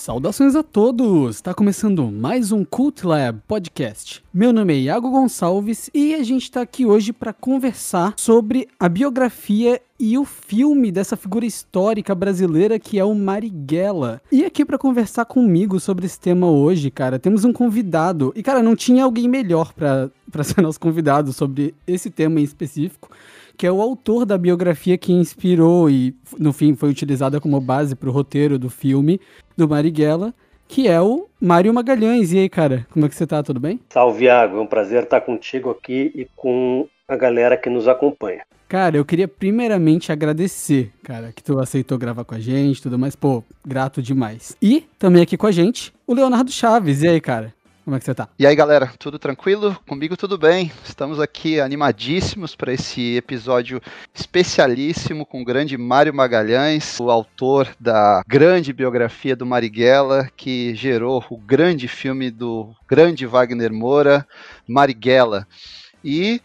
Saudações a todos! Está começando mais um Cult Lab Podcast. Meu nome é Iago Gonçalves e a gente está aqui hoje para conversar sobre a biografia e o filme dessa figura histórica brasileira que é o Marighella. E aqui para conversar comigo sobre esse tema hoje, cara, temos um convidado. E cara, não tinha alguém melhor para ser nosso convidado sobre esse tema em específico que é o autor da biografia que inspirou e, no fim, foi utilizada como base para o roteiro do filme do Marighella, que é o Mário Magalhães. E aí, cara, como é que você tá? Tudo bem? Salve, Iago. É um prazer estar contigo aqui e com a galera que nos acompanha. Cara, eu queria primeiramente agradecer, cara, que tu aceitou gravar com a gente, tudo mais, pô, grato demais. E também aqui com a gente, o Leonardo Chaves. E aí, cara? Como é que você tá? E aí, galera, tudo tranquilo? Comigo tudo bem. Estamos aqui animadíssimos para esse episódio especialíssimo com o grande Mário Magalhães, o autor da grande biografia do Marighella, que gerou o grande filme do grande Wagner Moura, Marighella. E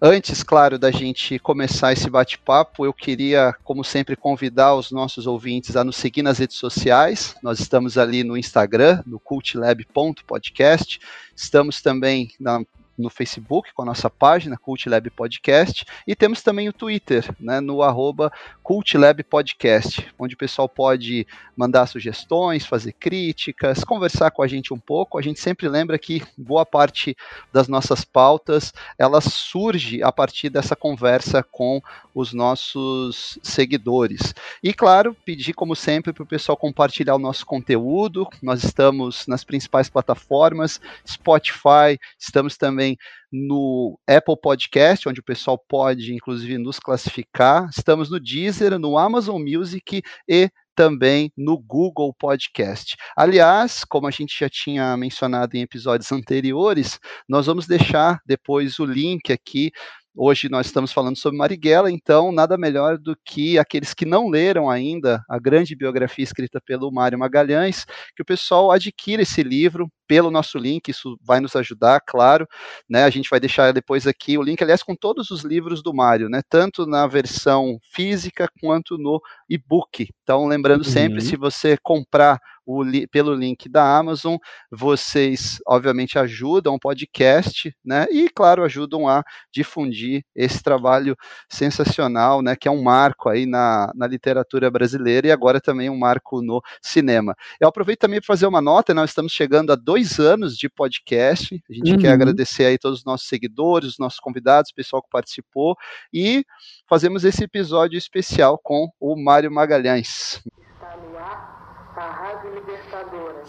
Antes, claro, da gente começar esse bate-papo, eu queria, como sempre, convidar os nossos ouvintes a nos seguir nas redes sociais. Nós estamos ali no Instagram, no cultlab.podcast. Estamos também na no Facebook com a nossa página Cult Lab Podcast e temos também o Twitter, né, no arroba Cult Lab Podcast, onde o pessoal pode mandar sugestões, fazer críticas, conversar com a gente um pouco. A gente sempre lembra que boa parte das nossas pautas ela surge a partir dessa conversa com os nossos seguidores. E claro, pedir como sempre para o pessoal compartilhar o nosso conteúdo. Nós estamos nas principais plataformas, Spotify, estamos também também no Apple Podcast, onde o pessoal pode, inclusive, nos classificar. Estamos no Deezer, no Amazon Music e também no Google Podcast. Aliás, como a gente já tinha mencionado em episódios anteriores, nós vamos deixar depois o link aqui Hoje nós estamos falando sobre Marighella, então nada melhor do que aqueles que não leram ainda a grande biografia escrita pelo Mário Magalhães, que o pessoal adquira esse livro pelo nosso link, isso vai nos ajudar, claro, né? A gente vai deixar depois aqui o link, aliás, com todos os livros do Mário, né? Tanto na versão física quanto no e-book. Então, lembrando uhum. sempre, se você comprar o, pelo link da Amazon. Vocês, obviamente, ajudam o podcast, né? E, claro, ajudam a difundir esse trabalho sensacional, né? Que é um marco aí na, na literatura brasileira e agora também um marco no cinema. Eu aproveito também para fazer uma nota, nós estamos chegando a dois anos de podcast. A gente uhum. quer agradecer aí todos os nossos seguidores, os nossos convidados, o pessoal que participou e fazemos esse episódio especial com o Mário Magalhães. Está no ar a Rádio Libertadora.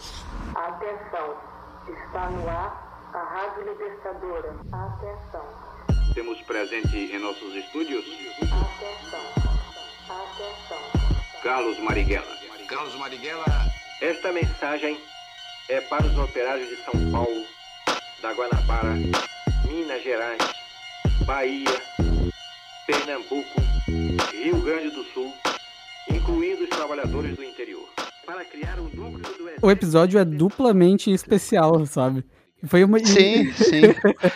Atenção, está no ar a Rádio Libertadora. Atenção. Temos presente em nossos estúdios. Atenção, atenção. Carlos Marighella. Carlos Marighella. Esta mensagem é para os operários de São Paulo, da Guanabara, Minas Gerais, Bahia, Pernambuco, Rio Grande do Sul, incluindo os trabalhadores do interior para criar um núcleo do O episódio é duplamente especial, sabe? Foi uma... Sim, sim.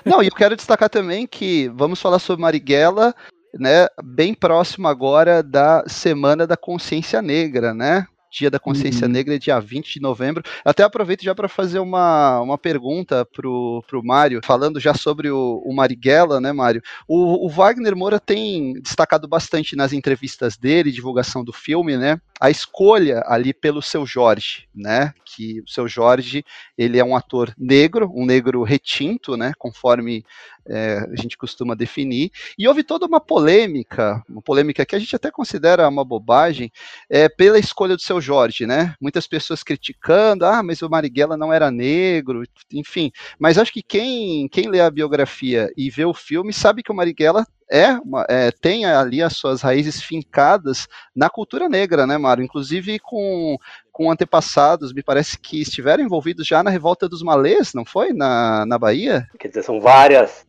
Não, e eu quero destacar também que vamos falar sobre Marighella, né, bem próximo agora da Semana da Consciência Negra, né? Dia da Consciência uhum. Negra, dia 20 de novembro. Até aproveito já para fazer uma, uma pergunta pro, pro Mário, falando já sobre o, o Marighella, né, Mário? O, o Wagner Moura tem destacado bastante nas entrevistas dele, divulgação do filme, né? A escolha ali pelo seu Jorge, né? Que o seu Jorge, ele é um ator negro, um negro retinto, né? Conforme é, a gente costuma definir. E houve toda uma polêmica, uma polêmica que a gente até considera uma bobagem, é, pela escolha do seu Jorge, né? Muitas pessoas criticando, ah, mas o Marighella não era negro, enfim. Mas acho que quem, quem lê a biografia e vê o filme sabe que o Marighella é, uma, é, tem ali as suas raízes fincadas na cultura negra, né, Mário? Inclusive com, com antepassados, me parece que estiveram envolvidos já na revolta dos malês, não foi? Na, na Bahia? Quer dizer, são várias,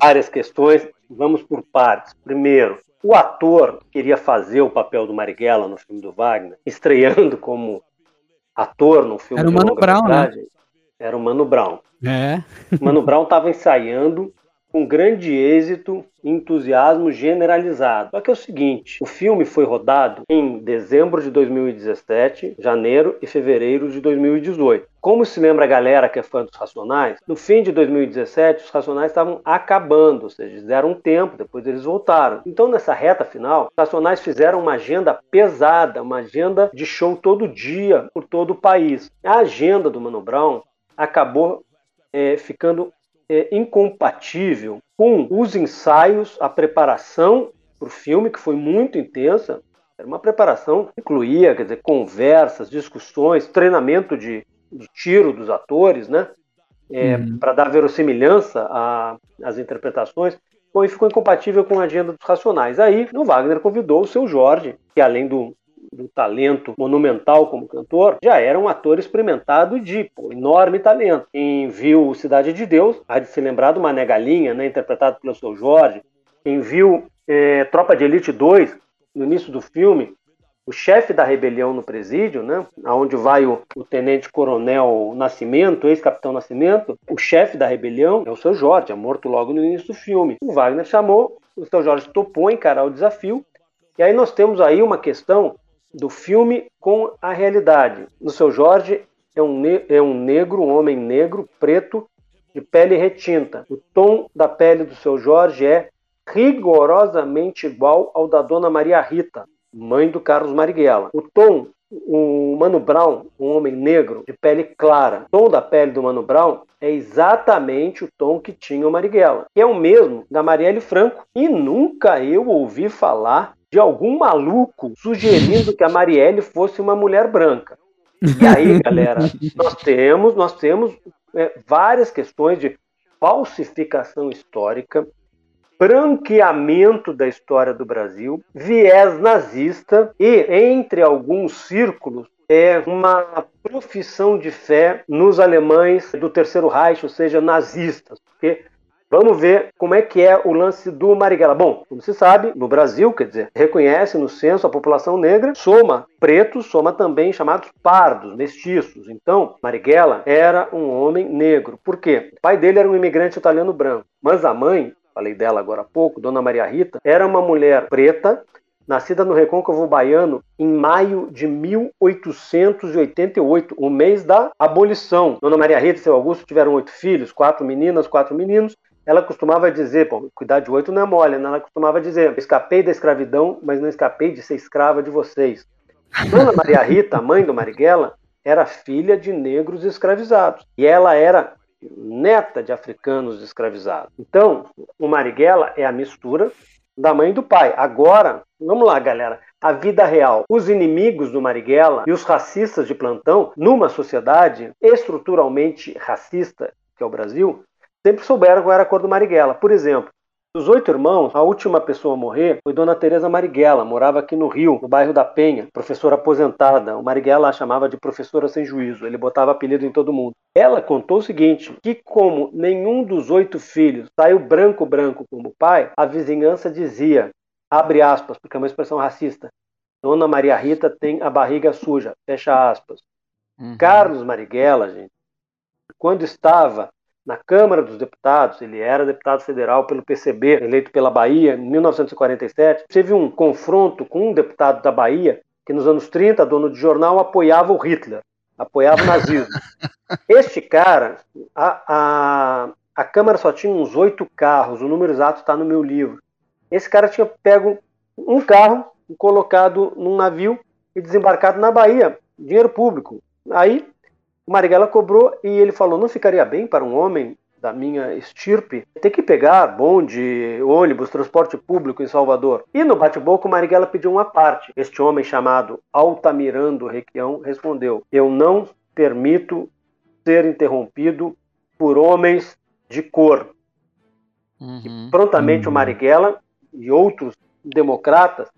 várias questões. Vamos por partes. Primeiro, o ator queria fazer o papel do Marighella no filme do Wagner, estreando como ator no filme Era o Mano Brown, né? Era o Mano Brown. É. Mano Brown estava ensaiando com grande êxito e entusiasmo generalizado. Só que é o seguinte, o filme foi rodado em dezembro de 2017, janeiro e fevereiro de 2018. Como se lembra a galera que é fã dos Racionais, no fim de 2017 os Racionais estavam acabando, ou seja, deram um tempo, depois eles voltaram. Então nessa reta final, os Racionais fizeram uma agenda pesada, uma agenda de show todo dia por todo o país. A agenda do Mano Brown acabou é, ficando é, incompatível com os ensaios, a preparação para o filme, que foi muito intensa. Era uma preparação que incluía, quer dizer, conversas, discussões, treinamento de, de tiro dos atores, né? É, uhum. Para dar verossimilhança às interpretações. Bom, e ficou incompatível com a agenda dos Racionais. Aí, o Wagner convidou o seu Jorge, que além do do talento monumental como cantor, já era um ator experimentado de pô, enorme talento. Quem viu Cidade de Deus, há de se lembrar do Mané Galinha, né, interpretado pelo seu Jorge. Quem viu é, Tropa de Elite 2, no início do filme, o chefe da rebelião no presídio, né, aonde vai o, o tenente coronel Nascimento, ex-capitão Nascimento, o chefe da rebelião é o seu Jorge, é morto logo no início do filme. O Wagner chamou, o seu Jorge topou encarar o desafio, e aí nós temos aí uma questão do filme com a realidade. No seu Jorge é um, é um negro, um homem negro, preto, de pele retinta. O tom da pele do seu Jorge é rigorosamente igual ao da Dona Maria Rita, mãe do Carlos Marighella. O tom, o Mano Brown, um homem negro de pele clara, o tom da pele do Mano Brown é exatamente o tom que tinha o Marighella, que é o mesmo da Marielle Franco. E nunca eu ouvi falar de algum maluco sugerindo que a Marielle fosse uma mulher branca. E aí, galera, nós temos, nós temos é, várias questões de falsificação histórica, branqueamento da história do Brasil, viés nazista e, entre alguns círculos, é uma profissão de fé nos alemães do Terceiro Reich, ou seja, nazistas. Porque Vamos ver como é que é o lance do Marighella. Bom, como se sabe, no Brasil, quer dizer, reconhece no censo a população negra, soma pretos, soma também chamados pardos, mestiços. Então, Marighella era um homem negro. Por quê? O pai dele era um imigrante italiano branco, mas a mãe, falei dela agora há pouco, Dona Maria Rita, era uma mulher preta, nascida no Recôncavo Baiano em maio de 1888, o mês da abolição. Dona Maria Rita e seu Augusto tiveram oito filhos, quatro meninas, quatro meninos, ela costumava dizer, pô, cuidar de oito não é mole, né? ela costumava dizer, escapei da escravidão, mas não escapei de ser escrava de vocês. Dona Maria Rita, mãe do Marighella, era filha de negros escravizados. E ela era neta de africanos escravizados. Então, o Marighella é a mistura da mãe e do pai. Agora, vamos lá, galera. A vida real. Os inimigos do Marighella e os racistas de plantão, numa sociedade estruturalmente racista, que é o Brasil, sempre souberam qual era a cor do Marighella. Por exemplo, dos oito irmãos, a última pessoa a morrer foi Dona Teresa Marighella, morava aqui no Rio, no bairro da Penha, professora aposentada. O Marighella a chamava de professora sem juízo, ele botava apelido em todo mundo. Ela contou o seguinte, que como nenhum dos oito filhos saiu branco branco como o pai, a vizinhança dizia, abre aspas, porque é uma expressão racista, Dona Maria Rita tem a barriga suja, fecha aspas. Uhum. Carlos Marighella, gente, quando estava na Câmara dos Deputados, ele era deputado federal pelo PCB, eleito pela Bahia em 1947. Teve um confronto com um deputado da Bahia que nos anos 30, dono de jornal, apoiava o Hitler, apoiava o nazismo. este cara, a, a, a Câmara só tinha uns oito carros, o número exato está no meu livro. Esse cara tinha pego um carro, colocado num navio e desembarcado na Bahia, dinheiro público. Aí o Marighella cobrou e ele falou: não ficaria bem para um homem da minha estirpe ter que pegar bonde, ônibus, transporte público em Salvador. E no bate-boca, o Marighella pediu uma parte. Este homem chamado Altamirando Requião respondeu: Eu não permito ser interrompido por homens de cor. Uhum. E prontamente uhum. o Marighella e outros democratas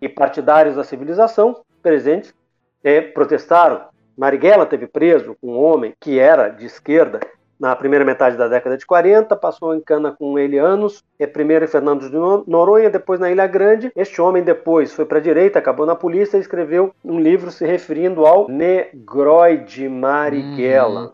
e partidários da civilização presentes eh, protestaram Marighella teve preso um homem que era de esquerda na primeira metade da década de 40, passou em cana com ele anos, é primeiro em Fernando de Noronha, depois na Ilha Grande. Este homem depois foi para a direita, acabou na polícia e escreveu um livro se referindo ao Negroide Marighella.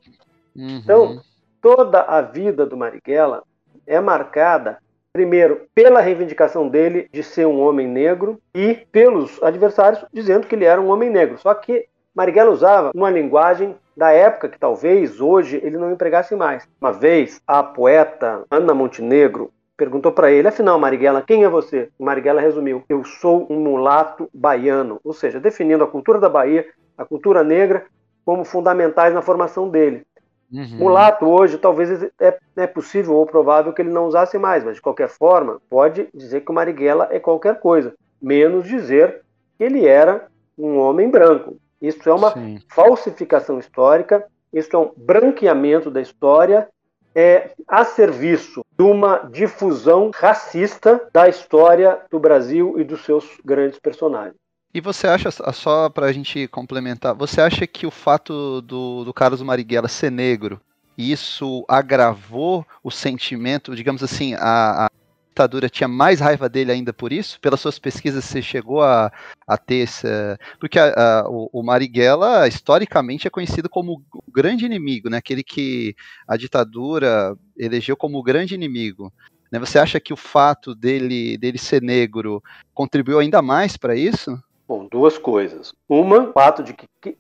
Uhum. Uhum. Então, toda a vida do Marighella é marcada primeiro pela reivindicação dele de ser um homem negro e pelos adversários dizendo que ele era um homem negro. Só que Marighella usava uma linguagem da época que talvez hoje ele não empregasse mais. Uma vez a poeta Ana Montenegro perguntou para ele, afinal, Marighella, quem é você? Marighella resumiu, eu sou um mulato baiano, ou seja, definindo a cultura da Bahia, a cultura negra, como fundamentais na formação dele. Uhum. Mulato hoje talvez é, é possível ou provável que ele não usasse mais, mas de qualquer forma pode dizer que o Marighella é qualquer coisa, menos dizer que ele era um homem branco. Isso é uma Sim. falsificação histórica, isso é um branqueamento da história é, a serviço de uma difusão racista da história do Brasil e dos seus grandes personagens. E você acha, só para a gente complementar, você acha que o fato do, do Carlos Marighella ser negro, isso agravou o sentimento, digamos assim, a, a ditadura tinha mais raiva dele ainda por isso? Pelas suas pesquisas você chegou a, a ter essa... Porque a, a, o, o, Marighella, historicamente, é conhecido como o grande inimigo, né? Aquele que a ditadura elegeu como o grande inimigo. Né? Você acha que o fato dele, dele ser negro contribuiu ainda mais para isso? Bom, duas coisas. Uma, o fato de que, que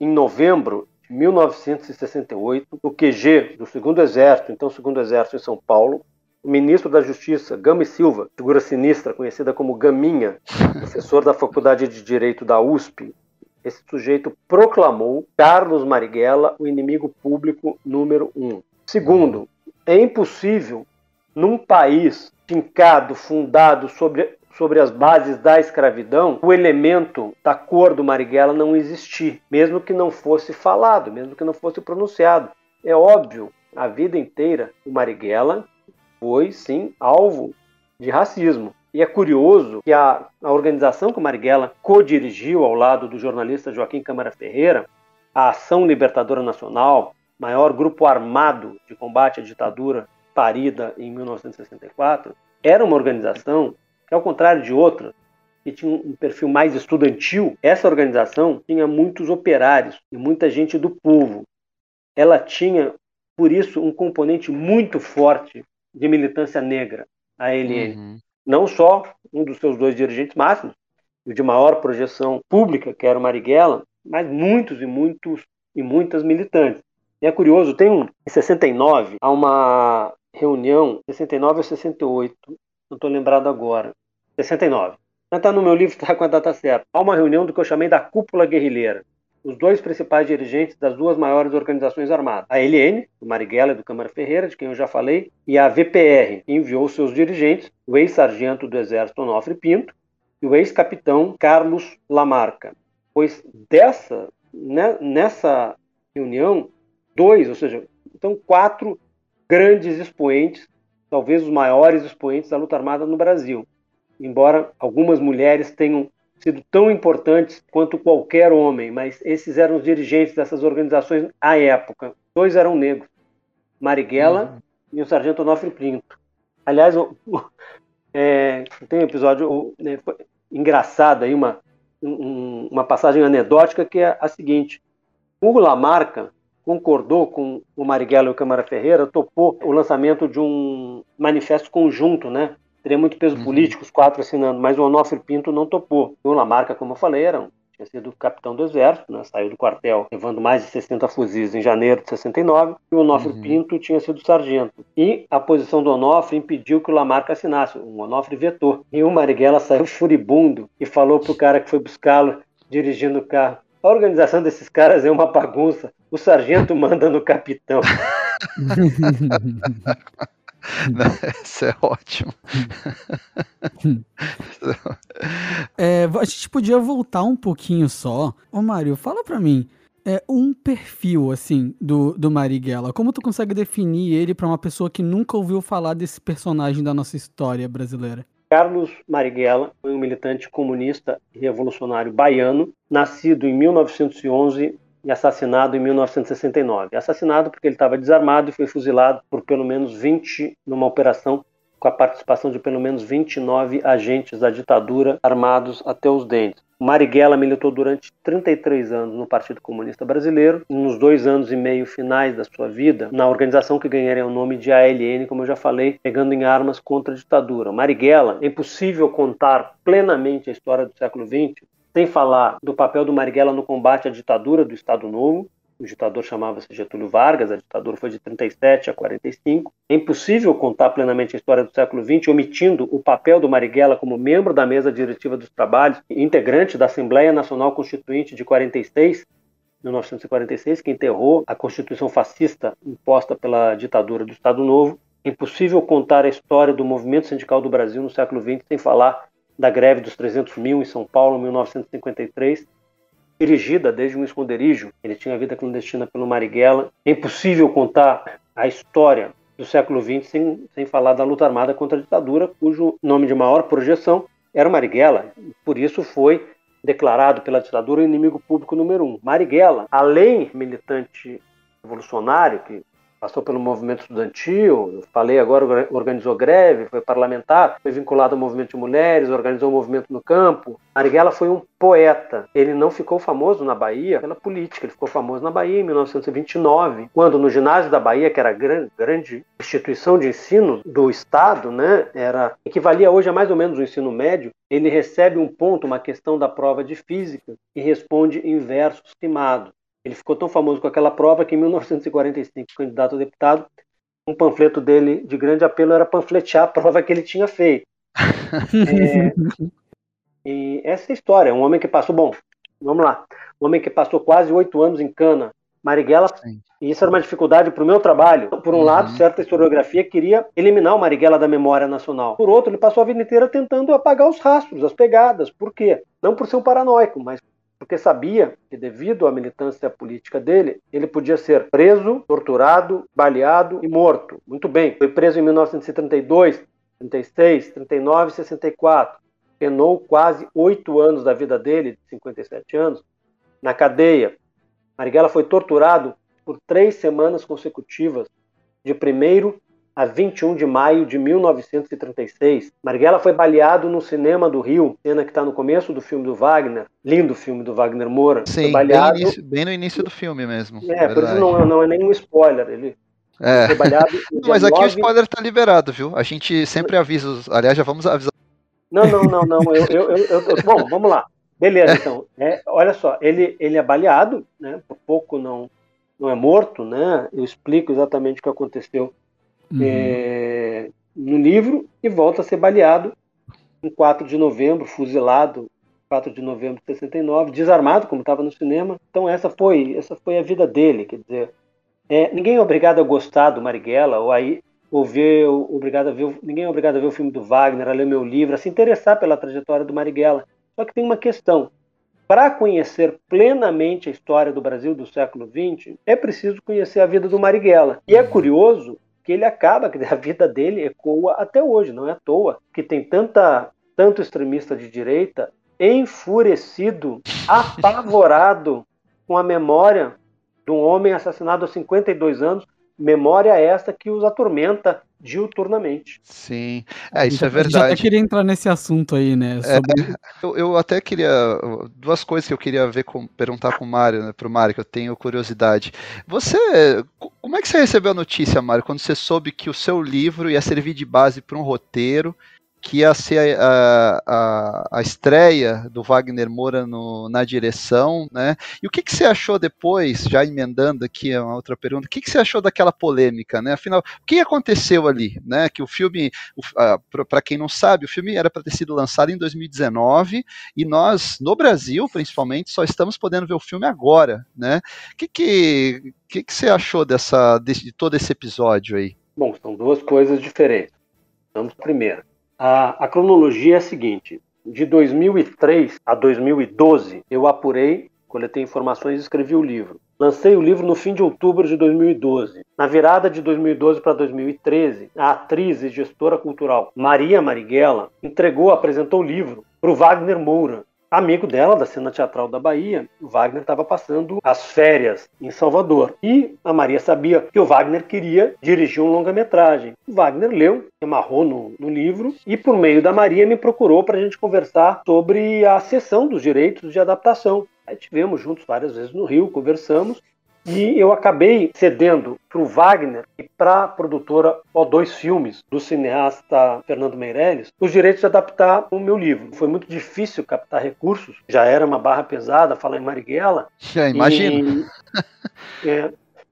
em novembro de 1968, no QG do Segundo Exército, então Segundo Exército em São Paulo, o ministro da Justiça, Gama Silva, figura sinistra conhecida como Gaminha, professor da Faculdade de Direito da USP, esse sujeito proclamou Carlos Marighella o inimigo público número um. Segundo, é impossível, num país fincado, fundado sobre sobre as bases da escravidão, o elemento da cor do Marighella não existir, mesmo que não fosse falado, mesmo que não fosse pronunciado. É óbvio, a vida inteira o Marighella foi sim alvo de racismo. E é curioso que a, a organização que o Marighella co-dirigiu ao lado do jornalista Joaquim Câmara Ferreira, a Ação Libertadora Nacional, maior grupo armado de combate à ditadura parida em 1964, era uma organização que, ao contrário de outras, que tinha um perfil mais estudantil, essa organização tinha muitos operários e muita gente do povo. Ela tinha, por isso, um componente muito forte de militância negra, a LN. Uhum. Não só um dos seus dois dirigentes máximos, o de maior projeção pública, que era o Marighella, mas muitos e muitos e muitas militantes. E é curioso, tem um, em 69, há uma reunião, 69 ou 68, não estou lembrado agora. 69. Está no meu livro, está com a data certa. Há uma reunião do que eu chamei da cúpula guerrilheira. Os dois principais dirigentes das duas maiores organizações armadas. A LN, do Marighella e do Câmara Ferreira, de quem eu já falei, e a VPR, que enviou seus dirigentes, o ex-sargento do Exército Onofre Pinto e o ex-capitão Carlos Lamarca. Pois dessa, né, nessa reunião, dois, ou seja, então quatro grandes expoentes talvez os maiores expoentes da luta armada no Brasil. Embora algumas mulheres tenham sido tão importantes quanto qualquer homem, mas esses eram os dirigentes dessas organizações à época. Dois eram negros, Marighella uhum. e o Sargento Onofre Pinto. Aliás, o, o, é, tem um episódio né, engraçado aí, uma, um, uma passagem anedótica que é a seguinte. Hugo Lamarca concordou com o Marighella e o Câmara Ferreira, topou o lançamento de um manifesto conjunto, né? Teria muito peso uhum. político, os quatro assinando, mas o Onofre Pinto não topou. O Lamarca, como eu falei, era um, tinha sido capitão do exército, né? saiu do quartel levando mais de 60 fuzis em janeiro de 69, e o Onofre uhum. Pinto tinha sido sargento. E a posição do Onofre impediu que o Lamarca assinasse, o Onofre vetou. E o Marighella saiu furibundo e falou pro cara que foi buscá-lo dirigindo o carro, a organização desses caras é uma bagunça. O sargento manda no capitão. Isso é ótimo. é, a gente podia voltar um pouquinho só. Ô, Mário, fala pra mim. É um perfil, assim, do, do Marighella. Como tu consegue definir ele para uma pessoa que nunca ouviu falar desse personagem da nossa história brasileira? Carlos Marighella foi um militante comunista e revolucionário baiano, nascido em 1911 e assassinado em 1969. Assassinado porque ele estava desarmado e foi fuzilado por pelo menos 20 numa operação com a participação de pelo menos 29 agentes da ditadura armados até os dentes. Marighella militou durante 33 anos no Partido Comunista Brasileiro, nos dois anos e meio finais da sua vida, na organização que ganharia o nome de ALN, como eu já falei, pegando em armas contra a ditadura. Marighella, é impossível contar plenamente a história do século XX sem falar do papel do Marighella no combate à ditadura do Estado Novo, o ditador chamava-se Getúlio Vargas, a ditadura foi de 37 a 45. É impossível contar plenamente a história do século XX omitindo o papel do Marighella como membro da mesa diretiva dos trabalhos, integrante da Assembleia Nacional Constituinte de 46, 1946, que enterrou a Constituição fascista imposta pela ditadura do Estado Novo. É impossível contar a história do movimento sindical do Brasil no século XX sem falar da greve dos 300 mil em São Paulo, em 1953, dirigida desde um esconderijo. Ele tinha vida clandestina pelo Marighella. É impossível contar a história do século XX sem, sem falar da luta armada contra a ditadura, cujo nome de maior projeção era Marighella. Por isso foi declarado pela ditadura inimigo público número um. Marighella, além militante revolucionário, que passou pelo movimento estudantil, falei agora, organizou greve, foi parlamentar, foi vinculado ao movimento de mulheres, organizou o um movimento no campo. Marighella foi um poeta. Ele não ficou famoso na Bahia pela política, ele ficou famoso na Bahia em 1929, quando no ginásio da Bahia, que era a grande, grande instituição de ensino do Estado, né, era equivalia hoje a mais ou menos o ensino médio, ele recebe um ponto, uma questão da prova de física e responde em versos rimados. Ele ficou tão famoso com aquela prova que em 1945, candidato a deputado, um panfleto dele de grande apelo era panfletear a prova que ele tinha feito. é, e essa é a história. Um homem que passou, bom, vamos lá, um homem que passou quase oito anos em Cana, Marighella, Sim. e isso era uma dificuldade para o meu trabalho. Por um uhum. lado, certa historiografia queria eliminar o Marighella da memória nacional. Por outro, ele passou a vida inteira tentando apagar os rastros, as pegadas. Por quê? Não por ser um paranoico, mas porque sabia que, devido à militância política dele, ele podia ser preso, torturado, baleado e morto. Muito bem, foi preso em 1932, 36, 39 e 64. Penou quase oito anos da vida dele, de 57 anos, na cadeia. Marighella foi torturado por três semanas consecutivas, de 1 a 21 de maio de 1936. Marighella foi baleado no cinema do Rio, cena que está no começo do filme do Wagner, lindo filme do Wagner Moura. Sim, baleado... bem, início, bem, no início do filme mesmo. É, por isso não, não é nenhum spoiler. Ele é. foi baleado. Mas aqui 9... o spoiler está liberado, viu? A gente sempre avisa, aliás, já vamos avisar. Não, não, não, não. Eu, eu, eu, eu bom, vamos lá. Beleza, então. É, olha só, ele, ele é baleado, né? Por pouco não, não é morto, né? Eu explico exatamente o que aconteceu uhum. é, no livro e volta a ser baleado em 4 de novembro, fuzilado 4 de novembro de 69, desarmado como estava no cinema. Então essa foi essa foi a vida dele, quer dizer, é, ninguém é obrigado a gostar do Marighella ou aí ou ver, obrigado a ver, ninguém é obrigado a ver o filme do Wagner, a ler meu livro, a se interessar pela trajetória do Marighella. Só que tem uma questão. Para conhecer plenamente a história do Brasil do século XX, é preciso conhecer a vida do Marighella. E é curioso que ele acaba, que a vida dele ecoa até hoje, não é à toa que tem tanta tanto extremista de direita enfurecido, apavorado com a memória de um homem assassinado aos 52 anos, memória esta que os atormenta diuturnamente. Sim, é, isso é verdade. Já até queria entrar nesse assunto aí, né? É, sobre... É, eu, eu, até queria. Duas coisas que eu queria ver com, perguntar com o Mário, né, pro Mário, que eu tenho curiosidade. Você. Como é que você recebeu a notícia, Mário, quando você soube que o seu livro ia servir de base para um roteiro? Que ia ser a, a, a estreia do Wagner Moura no, na direção, né? E o que, que você achou depois, já emendando aqui uma outra pergunta, o que, que você achou daquela polêmica, né? Afinal, o que aconteceu ali, né? Que o filme, para quem não sabe, o filme era para ter sido lançado em 2019 e nós, no Brasil, principalmente, só estamos podendo ver o filme agora, né? O que, que, que, que você achou dessa, de, de todo esse episódio aí? Bom, são duas coisas diferentes. Vamos primeiro. A, a cronologia é a seguinte: de 2003 a 2012, eu apurei, coletei informações e escrevi o livro. Lancei o livro no fim de outubro de 2012. Na virada de 2012 para 2013, a atriz e gestora cultural Maria Marighella entregou, apresentou o livro para o Wagner Moura. Amigo dela, da cena teatral da Bahia. O Wagner estava passando as férias em Salvador. E a Maria sabia que o Wagner queria dirigir um longa-metragem. O Wagner leu, amarrou no, no livro e, por meio da Maria, me procurou para a gente conversar sobre a cessão dos direitos de adaptação. Aí tivemos juntos várias vezes no Rio, conversamos e eu acabei cedendo para o Wagner e para a produtora O2 Filmes, do cineasta Fernando Meirelles, os direitos de adaptar o meu livro. Foi muito difícil captar recursos, já era uma barra pesada falar em Marighella. Já imagino. E, é,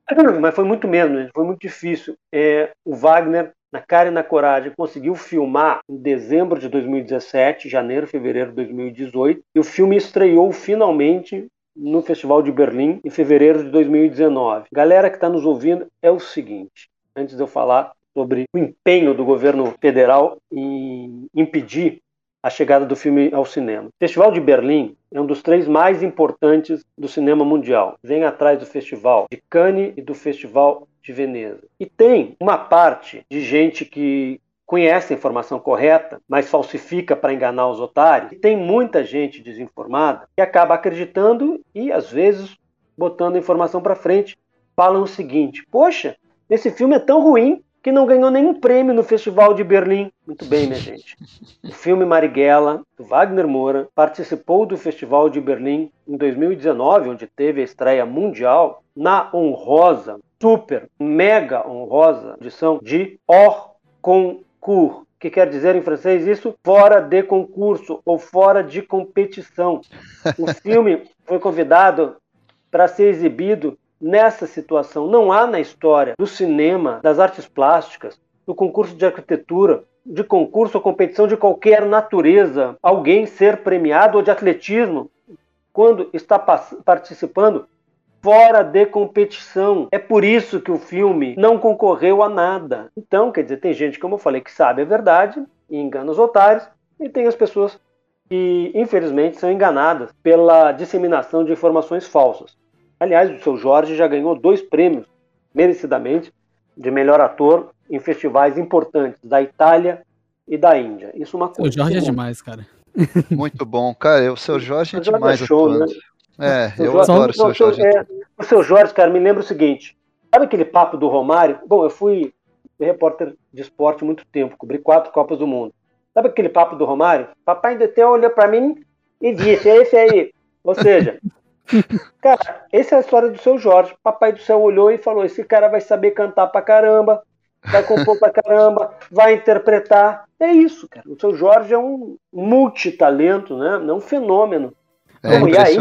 mas foi muito menos, foi muito difícil. É, o Wagner na cara e na coragem, conseguiu filmar em dezembro de 2017, janeiro, fevereiro de 2018, e o filme estreou finalmente no Festival de Berlim em fevereiro de 2019. Galera que está nos ouvindo, é o seguinte: antes de eu falar sobre o empenho do governo federal em impedir a chegada do filme ao cinema. O Festival de Berlim é um dos três mais importantes do cinema mundial. Vem atrás do Festival de Cannes e do Festival de Veneza. E tem uma parte de gente que conhece a informação correta, mas falsifica para enganar os otários. E tem muita gente desinformada que acaba acreditando e, às vezes, botando a informação para frente. Falam o seguinte: Poxa, esse filme é tão ruim que não ganhou nenhum prêmio no Festival de Berlim. Muito bem, minha gente. O filme Marighella, do Wagner Moura, participou do Festival de Berlim em 2019, onde teve a estreia mundial, na honrosa, super, mega honrosa edição de Hors Concours, que quer dizer em francês isso fora de concurso ou fora de competição. O filme foi convidado para ser exibido nessa situação. Não há na história do cinema, das artes plásticas, do concurso de arquitetura, de concurso ou competição de qualquer natureza, alguém ser premiado ou de atletismo quando está participando fora de competição. É por isso que o filme não concorreu a nada. Então, quer dizer, tem gente, como eu falei, que sabe a verdade e engana os otários, e tem as pessoas que, infelizmente, são enganadas pela disseminação de informações falsas. Aliás, o seu Jorge já ganhou dois prêmios, merecidamente, de melhor ator em festivais importantes da Itália e da Índia. Isso é uma coisa. O Jorge é demais, cara. Muito bom, cara. O seu Jorge é demais é show. Né? É, eu Jorge, adoro o seu Jorge. É, o seu Jorge, cara, me lembra o seguinte: sabe aquele papo do Romário? Bom, eu fui repórter de esporte muito tempo, cobri quatro Copas do Mundo. Sabe aquele papo do Romário? Papai do Teu olhou para mim e disse: é esse aí. Ou seja, Cara, essa é a história do seu Jorge. Papai do céu olhou e falou: esse cara vai saber cantar pra caramba, vai compor pra caramba, vai interpretar. É isso, cara. O seu Jorge é um multitalento, né? É um fenômeno. É Bom, e aí,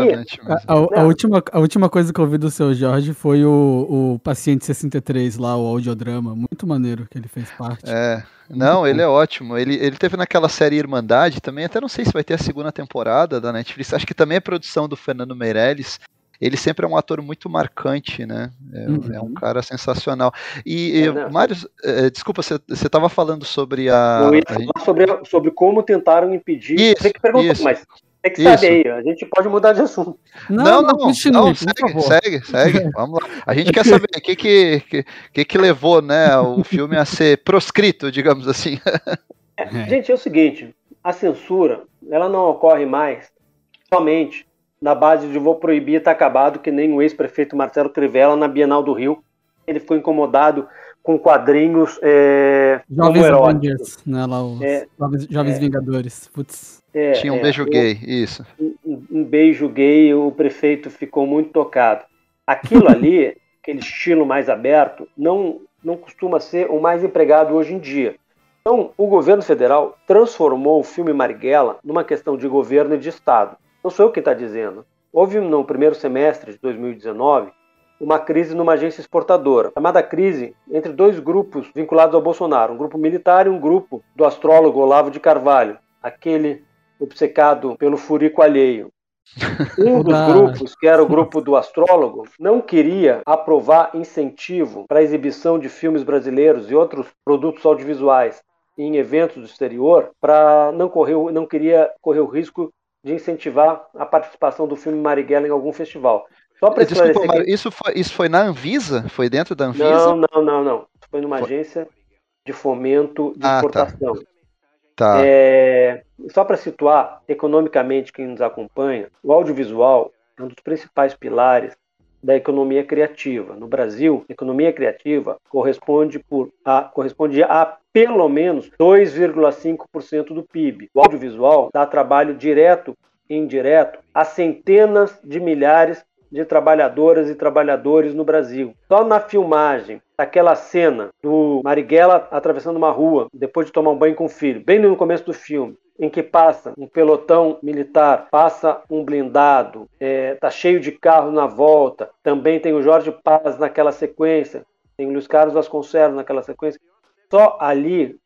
a, a, a, última, a última coisa que eu ouvi do seu Jorge foi o, o Paciente 63 lá, o audiodrama. Muito maneiro que ele fez parte. É. Não, ele é ótimo. Ele, ele teve naquela série Irmandade também, até não sei se vai ter a segunda temporada da Netflix. Acho que também é produção do Fernando Meirelles. Ele sempre é um ator muito marcante, né? É, uhum. é um cara sensacional. E, é, Mário, é, desculpa, você estava falando sobre a. Eu ia falar gente... sobre, sobre como tentaram impedir. Isso, você que perguntou, isso. mas é que sabe aí, a gente pode mudar de assunto. Não, não, não, continue, não segue, segue, segue, vamos lá. A gente quer saber o que que, que que levou né, o filme a ser proscrito, digamos assim. É, gente, é o seguinte, a censura, ela não ocorre mais somente na base de vou proibir tá acabado, que nem o ex-prefeito Marcelo Crivella na Bienal do Rio. Ele ficou incomodado com quadrinhos é, Jovens Avengers, né, lá, os é, Jovens, Jovens é, Vingadores. Putz. É, Tinha um é, beijo gay, isso. Um, um, beijo gay, o prefeito ficou muito tocado. Aquilo ali, aquele estilo mais aberto, não, não costuma ser o mais empregado hoje em dia. Então, o governo federal transformou o filme Marighella numa questão de governo e de Estado. Não sou eu quem está dizendo. Houve no primeiro semestre de 2019 uma crise numa agência exportadora, chamada crise entre dois grupos vinculados ao Bolsonaro, um grupo militar e um grupo do astrólogo Olavo de Carvalho, aquele obcecado pelo furico alheio. Um dos grupos, que era o grupo do astrólogo, não queria aprovar incentivo para a exibição de filmes brasileiros e outros produtos audiovisuais em eventos do exterior, para não correr, não queria correr o risco de incentivar a participação do filme Marighella em algum festival. Só para Desculpa, que... isso, foi, isso foi na Anvisa? Foi dentro da Anvisa? Não, não, não, não. Foi numa foi. agência de fomento de ah, tá. exportação. Tá. Tá. É, só para situar economicamente quem nos acompanha, o audiovisual é um dos principais pilares da economia criativa. No Brasil, economia criativa corresponde, por a, corresponde a pelo menos 2,5% do PIB. O audiovisual dá trabalho direto e indireto a centenas de milhares de trabalhadoras e trabalhadores no Brasil. Só na filmagem daquela cena do Marighella atravessando uma rua depois de tomar um banho com o filho, bem no começo do filme, em que passa um pelotão militar, passa um blindado, é, tá cheio de carro na volta. Também tem o Jorge Paz naquela sequência, tem o Luiz Carlos Vasconcelos naquela sequência. Só ali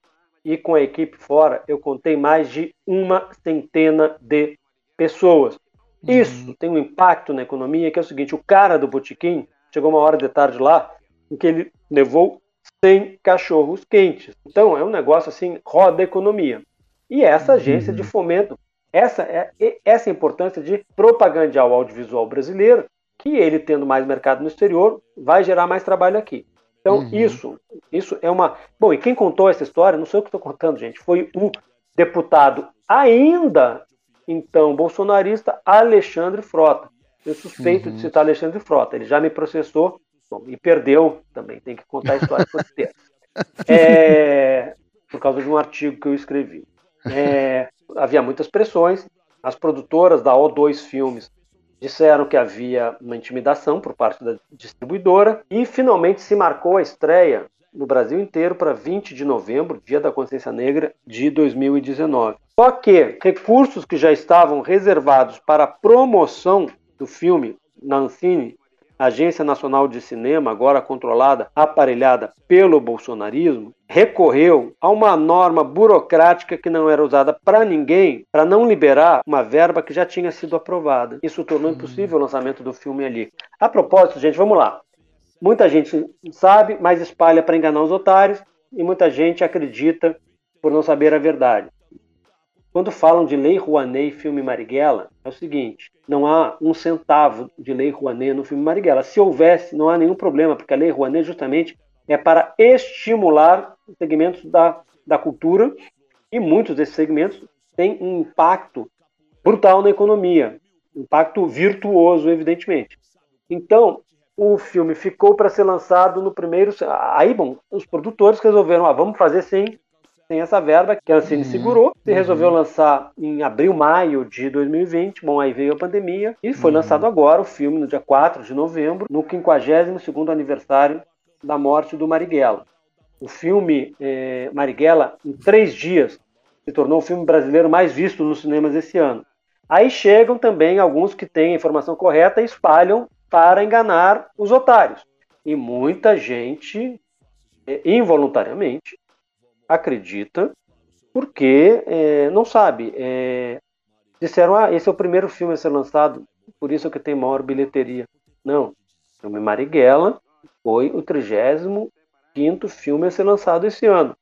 e com a equipe fora, eu contei mais de uma centena de pessoas. Isso tem um impacto na economia que é o seguinte: o cara do botequim chegou uma hora de tarde lá em que ele levou 100 cachorros quentes. Então é um negócio assim, roda a economia. E essa agência de fomento, essa é essa é importância de propagandear o audiovisual brasileiro, que ele tendo mais mercado no exterior, vai gerar mais trabalho aqui. Então Uhum. isso, isso é uma. Bom, e quem contou essa história, não sei o que estou contando, gente, foi o deputado ainda então bolsonarista Alexandre Frota. Eu suspeito Uhum. de citar Alexandre Frota. Ele já me processou bom, e perdeu também. Tem que contar a história por inteiro. É, por causa de um artigo que eu escrevi. É, havia muitas pressões. As produtoras da O2 Filmes disseram que havia uma intimidação por parte da distribuidora e finalmente se marcou a estreia no Brasil inteiro para 20 de novembro, Dia da Consciência Negra de 2019. Só que recursos que já estavam reservados para a promoção do filme na Ancine, Agência Nacional de Cinema, agora controlada, aparelhada pelo bolsonarismo, recorreu a uma norma burocrática que não era usada para ninguém, para não liberar uma verba que já tinha sido aprovada. Isso tornou impossível o lançamento do filme ali. A propósito, gente, vamos lá. Muita gente sabe, mas espalha para enganar os otários, e muita gente acredita por não saber a verdade. Quando falam de Lei Rouanet e filme Marighella, é o seguinte: não há um centavo de Lei Rouanet no filme Marighella. Se houvesse, não há nenhum problema, porque a Lei Rouanet justamente é para estimular segmentos da, da cultura e muitos desses segmentos têm um impacto brutal na economia, impacto virtuoso, evidentemente. Então, o filme ficou para ser lançado no primeiro. Aí, bom, os produtores resolveram, ah, vamos fazer sem, sem essa verba, que a Ancine segurou. Se resolveu lançar em abril, maio de 2020. Bom, aí veio a pandemia e foi lançado agora o filme, no dia 4 de novembro, no 52 aniversário da morte do Marighella. O filme eh, Marighella, em três dias, se tornou o filme brasileiro mais visto nos cinemas esse ano. Aí chegam também alguns que têm a informação correta e espalham para enganar os otários. E muita gente, eh, involuntariamente, acredita porque eh, não sabe. Eh, disseram, ah, esse é o primeiro filme a ser lançado, por isso que tem maior bilheteria. Não, o filme Marighella foi o 35º filme a ser lançado esse ano.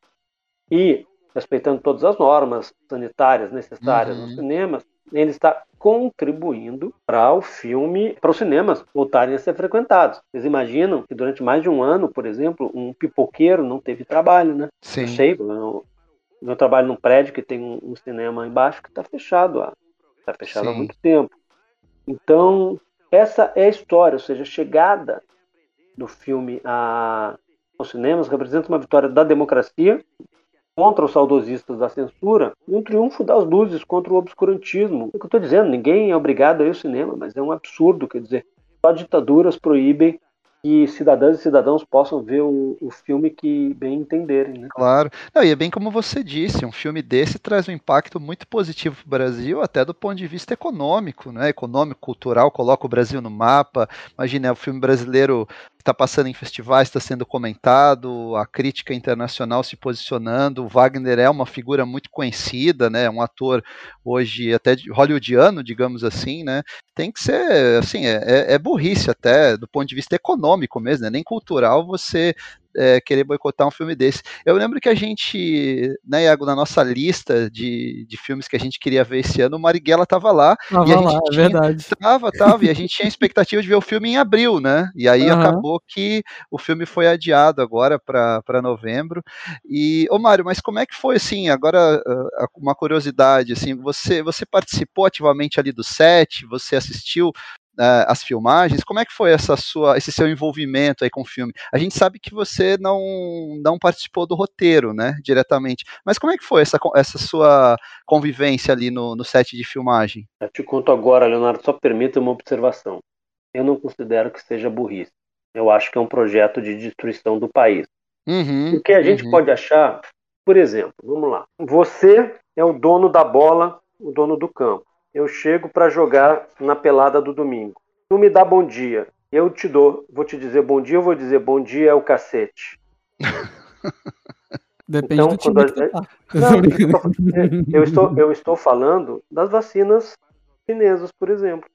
E, respeitando todas as normas sanitárias necessárias Uhum. nos cinemas, ele está contribuindo para o filme, para os cinemas voltarem a ser frequentados. Vocês imaginam que durante mais de um ano, por exemplo, um pipoqueiro não teve trabalho, né? Sim. eu, eu trabalho num prédio que tem um, um cinema embaixo que está fechado há, tá fechado há Sim. muito tempo. Então, essa é a história, ou seja, a chegada do filme a, aos cinemas representa uma vitória da democracia contra os saudosistas da censura e um triunfo das luzes contra o obscurantismo. É o que eu estou dizendo, ninguém é obrigado a ir ao cinema, mas é um absurdo, quer dizer, só ditaduras proíbem que cidadãs e cidadãos possam ver o, o filme que bem entenderem. Né? Claro. Não, e é bem como você disse, um filme desse traz um impacto muito positivo para o Brasil, até do ponto de vista econômico, né? Econômico, cultural, coloca o Brasil no mapa. Imagina, o filme brasileiro está passando em festivais, está sendo comentado, a crítica internacional se posicionando. O Wagner é uma figura muito conhecida, né? Um ator hoje até hollywoodiano, digamos assim, né? Tem que ser, assim, é, é- é burrice até do ponto de vista econômico mesmo, né? nem cultural você é, querer boicotar um filme desse. Eu lembro que a gente, né, Iago, na nossa lista de, de filmes que a gente queria ver esse ano, o Marighella tava lá. Tava e a gente lá, é tinha, verdade. Tava, tava, e a gente tinha a expectativa de ver o filme em abril, né? E aí Aham. acabou que o filme foi adiado agora para novembro. E, ô Mário, mas como é que foi, assim, agora ah, uma curiosidade, assim, você, você participou ativamente ali do set, você assistiu ah, as filmagens, como é que foi essa sua, esse seu envolvimento aí com o filme? A gente sabe que você não, não participou do roteiro, né, diretamente, mas como é que foi essa, essa sua convivência ali no, no set de filmagem? Eu te conto agora, Leonardo, só permita uma observação. Eu não considero que seja burrice. Eu acho que é um projeto de destruição do país. Uhum, Porque a gente uhum. pode achar, por exemplo, vamos lá. Você é o dono da bola, o dono do campo. Eu chego para jogar na pelada do domingo. Tu me dá bom dia. Eu te dou, vou te dizer bom dia, eu vou dizer bom dia é o cacete. Depende Então, do time quando que a- tu tá. Não, eu estou, eu estou falando das vacinas chinesas, por exemplo,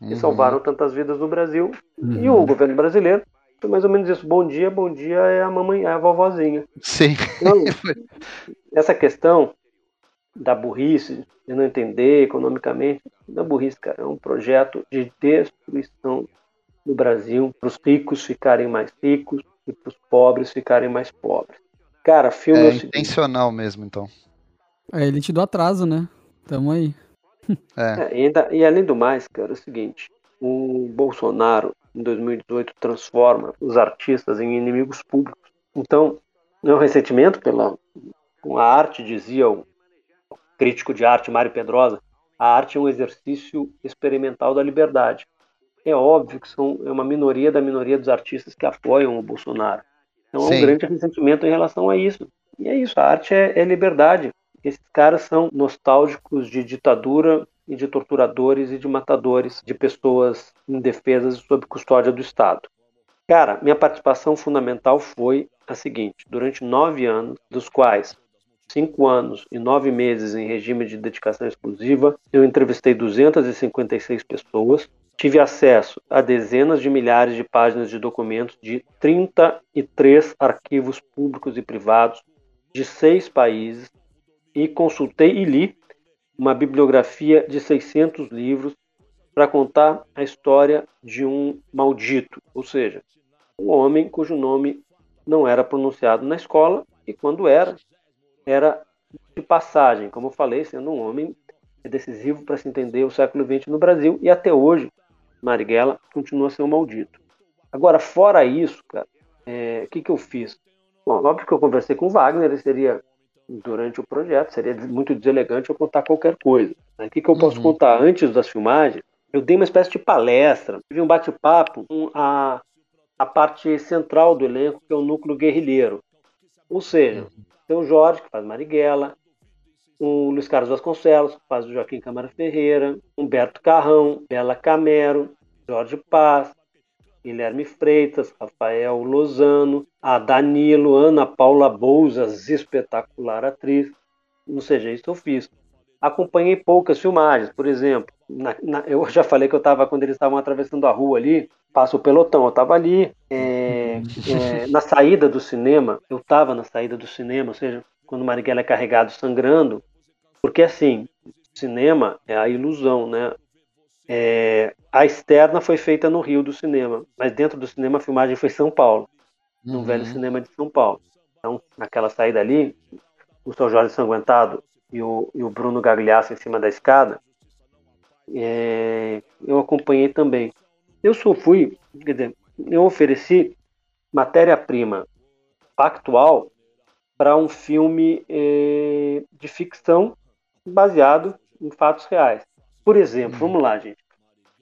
que Uhum. salvaram tantas vidas no Brasil. E Uhum. o governo brasileiro foi mais ou menos isso. Bom dia, bom dia é a mamãe, é a vovozinha. Sim. Então, essa questão da burrice, de não entender economicamente, da burrice, cara, é um projeto de destruição do Brasil, para os ricos ficarem mais ricos e para os pobres ficarem mais pobres. Cara, filme é, É intencional mesmo, então. É elite do atraso, né? Tamo aí. É. É, e, ainda- e além do mais, cara, é o seguinte: o Bolsonaro, em 2018, transforma os artistas em inimigos públicos. Então, não é um ressentimento pela com a arte, dizia o crítico de arte Mário Pedrosa, a arte é um exercício experimental da liberdade. É óbvio que são, é uma minoria da minoria dos artistas que apoiam o Bolsonaro. Então, há Sim. um grande ressentimento em relação a isso. E é isso, a arte é, é liberdade. Esses caras são nostálgicos de ditadura e de torturadores e de matadores de pessoas indefesas sob custódia do Estado. Cara, minha participação fundamental foi a seguinte: durante nove anos, dos quais cinco anos e nove meses em regime de dedicação exclusiva, eu entrevistei 256 pessoas, tive acesso a dezenas de milhares de páginas de documentos de 33 arquivos públicos e privados de seis países e consultei e li uma bibliografia de 600 livros para contar a história de um maldito, ou seja, um homem cujo nome não era pronunciado na escola e quando era, era de passagem, como eu falei, sendo um homem decisivo para se entender o século XX no Brasil e até hoje Marighella continua a ser um maldito. Agora, fora isso, cara, é, o que, que eu fiz? Bom, óbvio que eu conversei com o Wagner, ele seria durante o projeto, seria muito deselegante eu contar qualquer coisa. né? O que, que eu posso Uhum. contar antes das filmagens? Eu dei uma espécie de palestra, tive um bate-papo com a, a parte central do elenco, que é o núcleo guerrilheiro. Ou seja, tem o Jorge, que faz Marighella, o Luiz Carlos Vasconcelos, que faz o Joaquim Câmara Ferreira, Humberto Carrão, Bela Camero, Jorge Paz, Guilherme Freitas, Rafael Lozano, a Danilo, Ana Paula Bouzas, espetacular atriz. Ou seja, isso eu fiz. Acompanhei poucas filmagens, por exemplo, na- na- eu já falei que eu estava quando eles estavam atravessando a rua ali, passa o pelotão, eu estava ali. é, é, na saída do cinema, eu estava na saída do cinema, ou seja, quando o Marighella é carregado sangrando, porque assim, cinema é a ilusão, né? É, a externa foi feita no Rio do cinema, mas dentro do cinema a filmagem foi em São Paulo, no Uhum. velho cinema de São Paulo. Então, naquela saída ali, o São Jorge Sanguentado e o, e o Bruno Gagliasso em cima da escada, é, eu acompanhei também. Eu só fui, quer dizer, eu ofereci matéria-prima factual para um filme eh, de ficção baseado em fatos reais. Por exemplo, vamos lá, gente.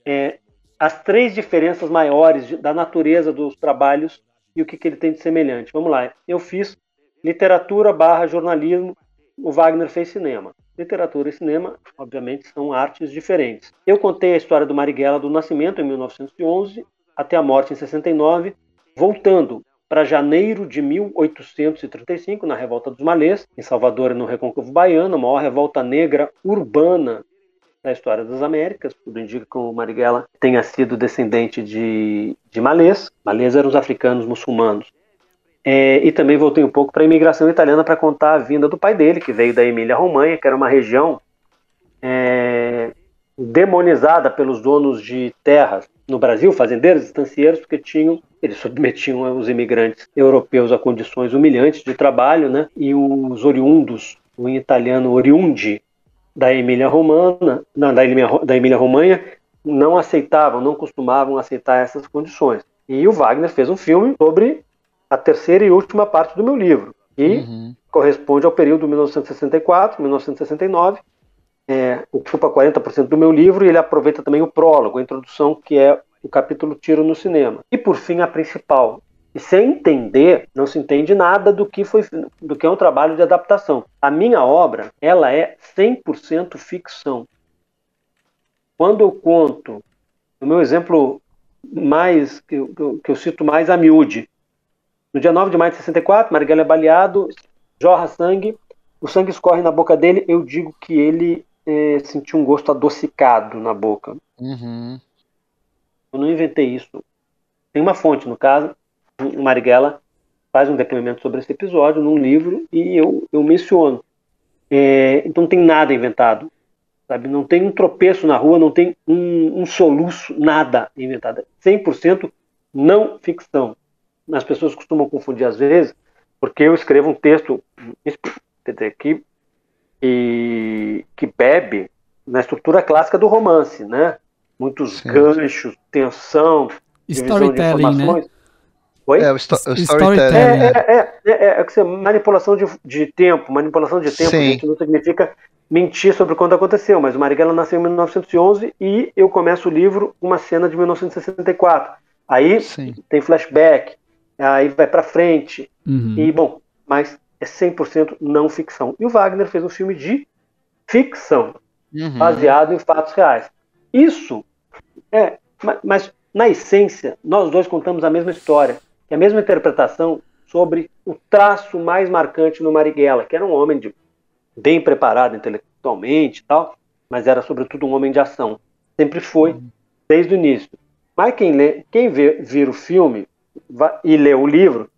É, as três diferenças maiores da natureza dos trabalhos e o que, que ele tem de semelhante. Vamos lá. Eu fiz literatura barra jornalismo, o Wagner fez cinema. Literatura e cinema, obviamente, são artes diferentes. Eu contei a história do Marighella do nascimento em 1911 até a morte em 69, voltando para janeiro de 1835, na Revolta dos Malês, em Salvador e no Recôncavo Baiano, a maior revolta negra urbana da história das Américas. Tudo indica que o Marighella tenha sido descendente de, de malês. Malês eram os africanos muçulmanos É, e também voltei um pouco para a imigração italiana para contar a vinda do pai dele, que veio da Emília-Romanha, que era uma região é, demonizada pelos donos de terras no Brasil, fazendeiros, estancieiros, porque tinham eles submetiam os imigrantes europeus a condições humilhantes de trabalho, né? E os oriundos, o italiano oriundi da Emília Romana, não, da Emília, da Emília Romanha, não aceitavam, não costumavam aceitar essas condições. E o Wagner fez um filme sobre a terceira e última parte do meu livro, que uhum. corresponde ao período 1964-1969, é, ocupa 40% do meu livro, e ele aproveita também o prólogo, a introdução, que é o capítulo Tiro no Cinema. E por fim, a principal. E sem entender, não se entende nada do que foi do que é um trabalho de adaptação. A minha obra, ela é 100% ficção. Quando eu conto, o meu exemplo mais que eu, que eu cito mais a miúde. No dia 9 de maio de 64, Marighella é baleado, jorra sangue, o sangue escorre na boca dele, eu digo que ele é, sentiu um gosto adocicado na boca. Uhum. Eu não inventei isso. Tem uma fonte, no caso, o Marighella faz um depoimento sobre esse episódio num livro e eu, eu menciono. É, então não tem nada inventado. Sabe? Não tem um tropeço na rua, não tem um, um soluço, nada inventado. 100% não ficção. As pessoas costumam confundir às vezes, porque eu escrevo um texto dizer, que, que, que bebe na estrutura clássica do romance, né? muitos Sim. ganchos, tensão, storytelling, né? Oi? É, o, sto o storytelling. É, é, é, é, é, manipulação de, de tempo. Manipulação de tempo gente, não significa mentir sobre quando aconteceu, mas o Marighella nasceu em 1911 e eu começo o livro com uma cena de 1964. Aí Sim. tem flashback, aí vai para frente. Uhum. E, bom, mas é 100% não ficção. E o Wagner fez um filme de ficção, uhum. baseado em fatos reais. Isso é, mas na essência, nós dois contamos a mesma história, a mesma interpretação sobre o traço mais marcante no Marighella, que era um homem de, bem preparado intelectualmente e tal, mas era sobretudo um homem de ação. Sempre foi, desde o início. Mas quem, lê, quem vê, vira o filme e lê o livro,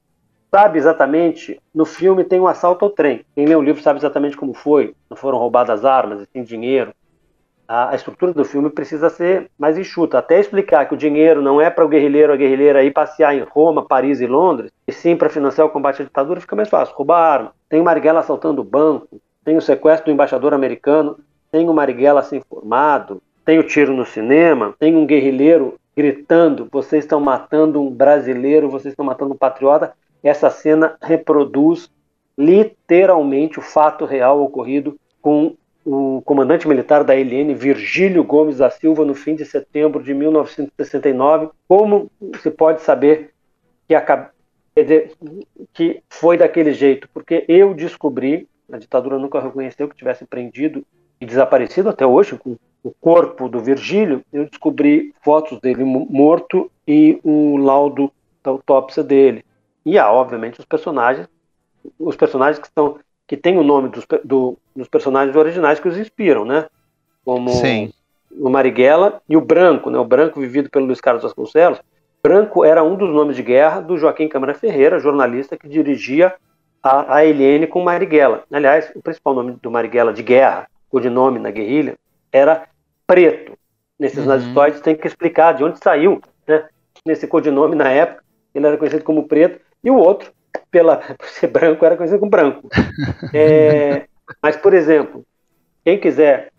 sabe exatamente, no filme tem um assalto ao trem. Quem lê o livro sabe exatamente como foi, não foram roubadas armas, tem dinheiro, a, a, estrutura do filme precisa ser mais enxuta. Até explicar que o dinheiro não é para o guerrilheiro ou a guerrilheira ir passear em Roma, Paris e Londres, e sim para financiar o combate à ditadura, fica mais fácil. Roubar arma. Tem o Marighella assaltando o banco, tem o sequestro do embaixador americano, tem o Marighella sem formado, tem o tiro no cinema, tem um guerrilheiro gritando: vocês estão matando um brasileiro, vocês estão matando um patriota. Essa cena reproduz literalmente o fato real ocorrido com o comandante militar da LN, Virgílio Gomes da Silva, no fim de setembro de 1969. Como se pode saber que, que foi daquele jeito? Porque eu descobri, a ditadura nunca reconheceu que tivesse prendido e desaparecido até hoje, com o corpo do Virgílio, eu descobri fotos dele morto e o laudo da autópsia dele. E há, obviamente, os personagens, os personagens que estão que tem o nome dos, do, dos personagens originais que os inspiram, né? Como Sim. o Marighella e o Branco, né? O Branco vivido pelo Luiz Carlos Vasconcelos. Branco era um dos nomes de guerra do Joaquim Câmara Ferreira, jornalista que dirigia a, a LN com Marighella. Aliás, o principal nome do Marighella de guerra, o de nome na guerrilha, era Preto. Nesses uhum. nazistóides tem que explicar de onde saiu, né? Nesse codinome na época, ele era conhecido como Preto, e o outro pela, por ser branco, era conhecido como branco. É, mas, por exemplo, quem quiser,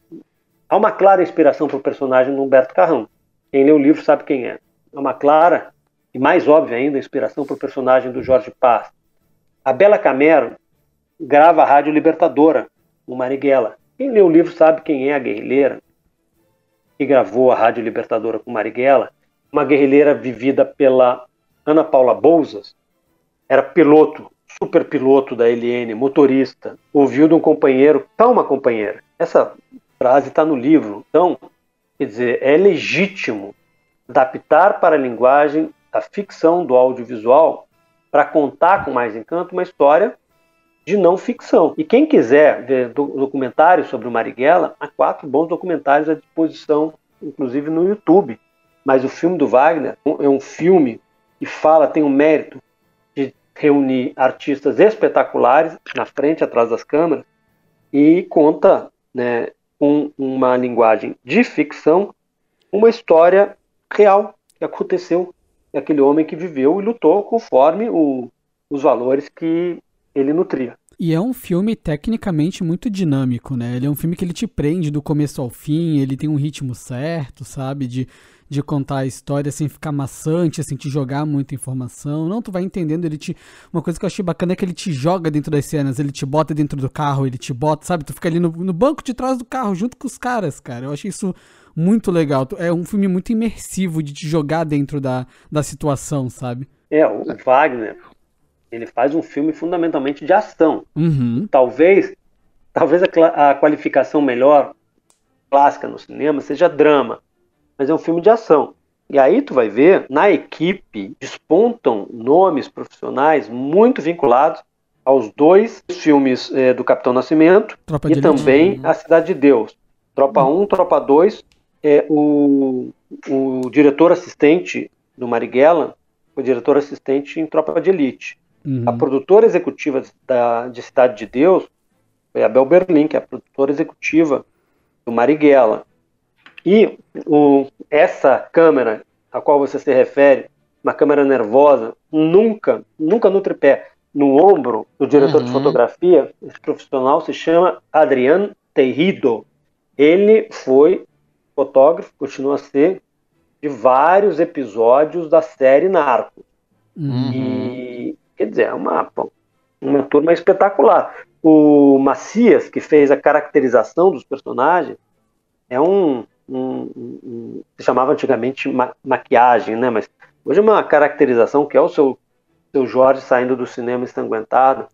há uma clara inspiração para o personagem do Humberto Carrão. Quem lê o livro sabe quem é. Há uma clara e mais óbvia ainda inspiração para o personagem do Jorge Paz. A Bela Camero grava a Rádio Libertadora, o Marighella. Quem lê o livro sabe quem é a guerrilheira que gravou a Rádio Libertadora com Marighella, uma guerrilheira vivida pela Ana Paula Bouzas, era piloto, super piloto da LN, motorista, ouviu de um companheiro, calma companheira, essa frase está no livro. Então, quer dizer, é legítimo adaptar para a linguagem a ficção do audiovisual para contar com mais encanto uma história de não ficção. E quem quiser ver documentários sobre o Marighella, há quatro bons documentários à disposição, inclusive no YouTube. Mas o filme do Wagner é um filme que fala, tem o um mérito reunir artistas espetaculares na frente atrás das câmeras e conta né, com uma linguagem de ficção uma história real que aconteceu daquele homem que viveu e lutou conforme o, os valores que ele nutria. E é um filme tecnicamente muito dinâmico, né? Ele é um filme que ele te prende do começo ao fim, ele tem um ritmo certo, sabe? De, de contar a história sem ficar maçante, sem te jogar muita informação. Não, tu vai entendendo, ele te. Uma coisa que eu achei bacana é que ele te joga dentro das cenas, ele te bota dentro do carro, ele te bota, sabe? Tu fica ali no, no banco de trás do carro, junto com os caras, cara. Eu achei isso muito legal. É um filme muito imersivo de te jogar dentro da, da situação, sabe? É, o Wagner, ele faz um filme fundamentalmente de ação. Uhum. Talvez, talvez a, a, qualificação melhor clássica no cinema seja drama, mas é um filme de ação. E aí tu vai ver, na equipe despontam nomes profissionais muito vinculados aos dois filmes é, do Capitão Nascimento Tropa e também uhum. A Cidade de Deus. Tropa 1, Tropa 2, é, o, o diretor assistente do Marighella foi diretor assistente em Tropa de Elite. Uhum. A produtora executiva da, de Cidade de Deus foi a Bel Berlin, que é a produtora executiva do Marighella. E o, essa câmera a qual você se refere, uma câmera nervosa, nunca, nunca no tripé, no ombro do diretor uhum. de fotografia, esse profissional se chama Adrian Terrido. Ele foi fotógrafo, continua a ser, de vários episódios da série Narcos. Uhum. E Quer dizer, é uma, uma turma espetacular. O Macias, que fez a caracterização dos personagens, é um. um, um se chamava antigamente ma maquiagem, né? Mas hoje é uma caracterização que é o seu, seu Jorge saindo do cinema ensanguentado.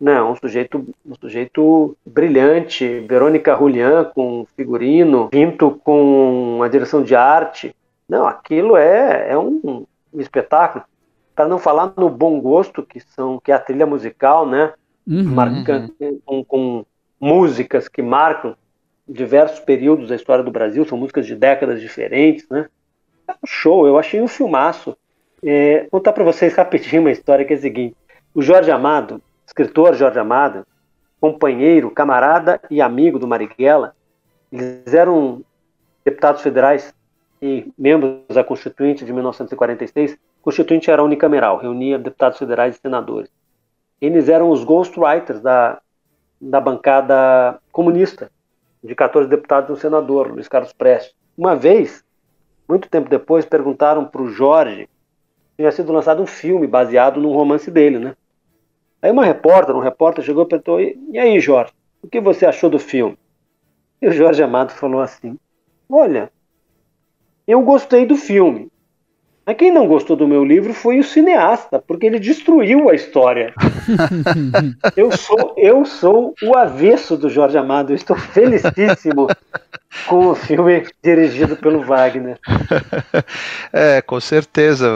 Não, um sujeito, um sujeito brilhante, Verônica Julian com figurino, Pinto com a direção de arte. Não, aquilo é, é um, um espetáculo para não falar no bom gosto que são que é a trilha musical, né? Uhum, Marcando, uhum. com, com, músicas que marcam diversos períodos da história do Brasil, são músicas de décadas diferentes, né? É um show, eu achei um filmaço. É, contar para vocês rapidinho uma história que é a seguinte: o Jorge Amado, escritor Jorge Amado, companheiro, camarada e amigo do Marighella, eles eram deputados federais e membros da Constituinte de 1946 Constituinte era unicameral, reunia deputados federais e senadores. Eles eram os ghostwriters da, da bancada comunista, de 14 deputados e um senador, Luiz Carlos Prestes. Uma vez, muito tempo depois, perguntaram para o Jorge tinha sido lançado um filme baseado num romance dele, né? Aí uma repórter, um repórter chegou e perguntou, e aí, Jorge, o que você achou do filme? E o Jorge Amado falou assim, olha, eu gostei do filme, mas quem não gostou do meu livro foi o cineasta, porque ele destruiu a história. eu, sou, eu sou o avesso do Jorge Amado, eu estou felicíssimo com o filme dirigido pelo Wagner. É, com certeza.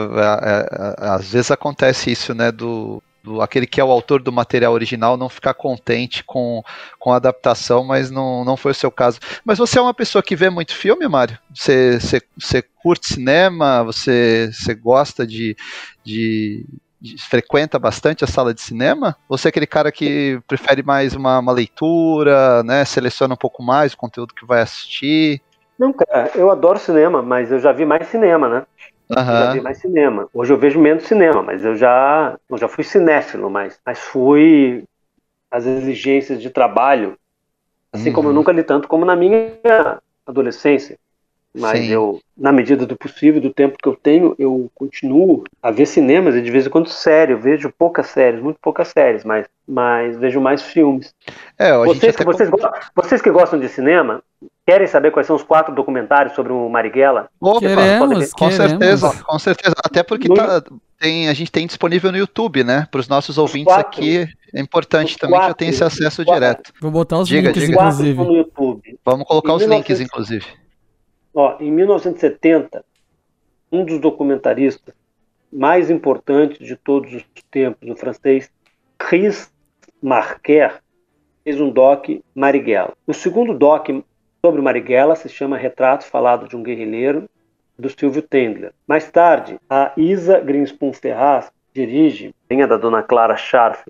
Às vezes acontece isso, né? Do, do, aquele que é o autor do material original não ficar contente com, com a adaptação, mas não, não foi o seu caso. Mas você é uma pessoa que vê muito filme, Mário? Você, você, você curte cinema? Você, você gosta de, de, de, frequenta bastante a sala de cinema? Você é aquele cara que prefere mais uma, uma leitura, né? Seleciona um pouco mais o conteúdo que vai assistir? Não, cara, eu adoro cinema, mas eu já vi mais cinema, né? Uhum. Já vi mais cinema. Hoje eu vejo menos cinema, mas eu já, eu já fui cinéfilo, mas, mas fui as exigências de trabalho, assim uhum. como eu uhum. nunca li tanto como na minha adolescência. Mas Sim. eu, na medida do possível, do tempo que eu tenho, eu continuo a ver cinemas e de vez em quando sério. Eu vejo poucas séries, muito poucas séries, mas, mas vejo mais filmes. É, vocês, que, vocês, vocês que gostam de cinema, Querem saber quais são os quatro documentários sobre o Marighella? Opa, queremos, com certeza, com certeza. Até porque tá, tem, a gente tem disponível no YouTube, né? Para os nossos ouvintes quatro, aqui, é importante também quatro, que já tenha esse acesso direto. Vou botar os diga, links, diga. inclusive. No YouTube. Vamos colocar em os 19... links, inclusive. Ó, em 1970, um dos documentaristas mais importantes de todos os tempos, o francês Chris Marquer, fez um doc Marighella. O segundo doc sobre Marighella se chama Retrato Falado de um Guerrilheiro, do Silvio Tendler. Mais tarde, a Isa Greenspoon Ferraz dirige, tem a da dona Clara Scharf,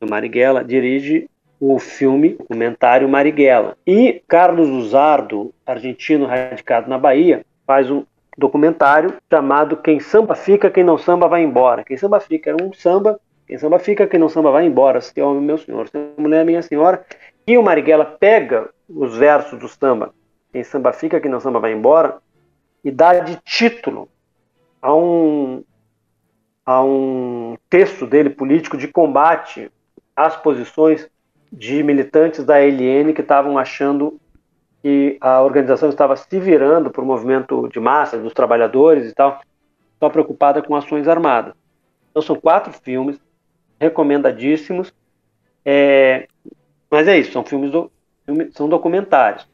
do Marighella, dirige o filme documentário Marighella. E Carlos Uzardo, argentino radicado na Bahia, faz um documentário chamado Quem Samba Fica, Quem Não Samba Vai Embora. Quem Samba Fica é um samba, quem samba fica, quem não samba vai embora. Se é homem, meu senhor, se é mulher, minha senhora. E o Marighella pega os versos do samba, quem samba fica, quem não samba vai embora, e dá de título a um, a um texto dele político de combate às posições de militantes da LN que estavam achando que a organização estava se virando para o movimento de massa dos trabalhadores e tal, só preocupada com ações armadas. Então são quatro filmes recomendadíssimos. É, mas é isso, são filmes do, filme, são documentários.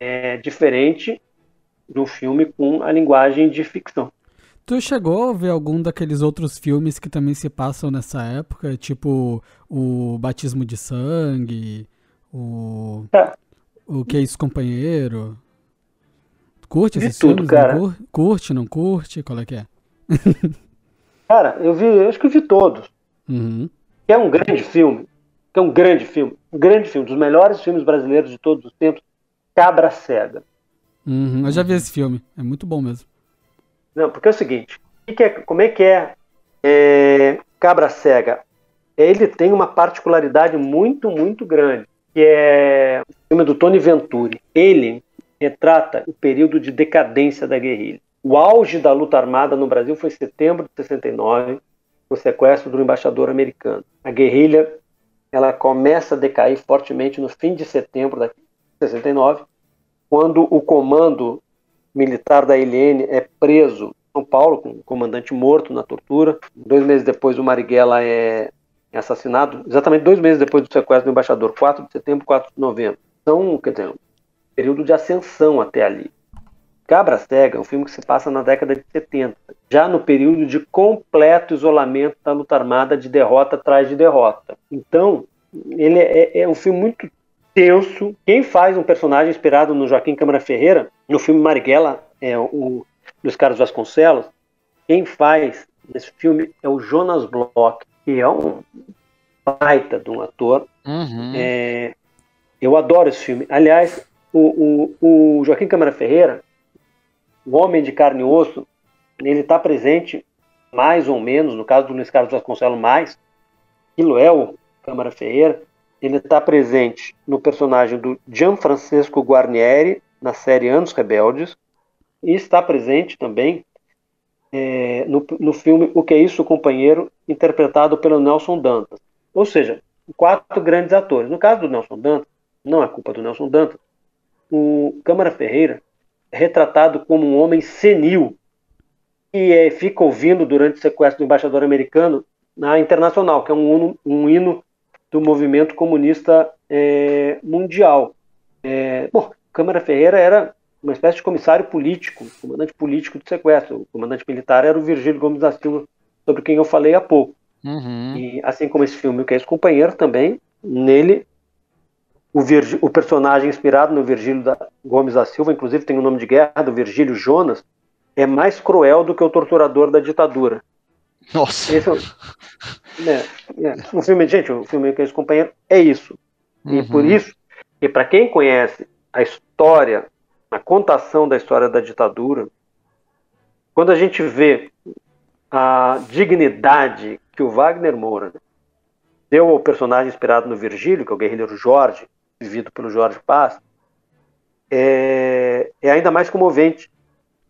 É diferente do filme com a linguagem de ficção. Tu chegou a ver algum daqueles outros filmes que também se passam nessa época, tipo o Batismo de Sangue, o é. o Que é isso, companheiro? Curte esses tudo, filmes? Cara. Não curte, não curte? Qual é que é? cara, eu vi, eu acho que eu vi todos. Uhum. É um grande filme, que é um grande filme, um grande filme, dos melhores filmes brasileiros de todos os tempos, Cabra Cega. Uhum, eu já vi esse filme, é muito bom mesmo. Não, porque é o seguinte, que é, como é que é, é Cabra Cega? Ele tem uma particularidade muito, muito grande, que é o filme do Tony Venturi. Ele retrata o período de decadência da guerrilha. O auge da luta armada no Brasil foi em setembro de 69, o sequestro do embaixador americano. A guerrilha ela começa a decair fortemente no fim de setembro de 69, quando o comando militar da ILN é preso em São Paulo, com o comandante morto na tortura. Dois meses depois, o Marighella é assassinado, exatamente dois meses depois do sequestro do embaixador, 4 de setembro, 4 de novembro. Então, quer dizer, um período de ascensão até ali. Cabra Cega é um filme que se passa na década de 70, já no período de completo isolamento da luta armada de derrota atrás de derrota. Então, ele é, é um filme muito tenso. Quem faz um personagem inspirado no Joaquim Câmara Ferreira, no filme Marighella, é o Luiz Carlos Vasconcelos, quem faz esse filme é o Jonas Bloch, que é um baita de um ator. Uhum. É, eu adoro esse filme. Aliás, o, o, o Joaquim Câmara Ferreira, o homem de carne e osso, ele está presente mais ou menos, no caso do Luiz Carlos Vasconcelos, mais, aquilo é Câmara Ferreira, ele está presente no personagem do Gianfrancesco Guarnieri, na série Anos Rebeldes, e está presente também é, no, no filme O Que É Isso, Companheiro, interpretado pelo Nelson Dantas. Ou seja, quatro grandes atores. No caso do Nelson Dantas, não é culpa do Nelson Dantas, o Câmara Ferreira retratado como um homem senil que é, fica ouvindo durante o sequestro do embaixador americano na Internacional, que é um, um hino do movimento comunista é, mundial. É, bom, Câmara Ferreira era uma espécie de comissário político, comandante político do sequestro. O comandante militar era o Virgílio Gomes da Silva, sobre quem eu falei há pouco. Uhum. E assim como esse filme, o que é esse companheiro também, nele o, Virg... o personagem inspirado no Virgílio da... Gomes da Silva, inclusive tem o um nome de guerra do Virgílio Jonas, é mais cruel do que o torturador da ditadura. Nossa. Esse é, é, é, o filme, gente, o filme que esse companheiro é isso. Uhum. E por isso, e para quem conhece a história, a contação da história da ditadura, quando a gente vê a dignidade que o Wagner Moura deu ao personagem inspirado no Virgílio, que é o guerrilheiro Jorge, vivido pelo Jorge Paz, é, é ainda mais comovente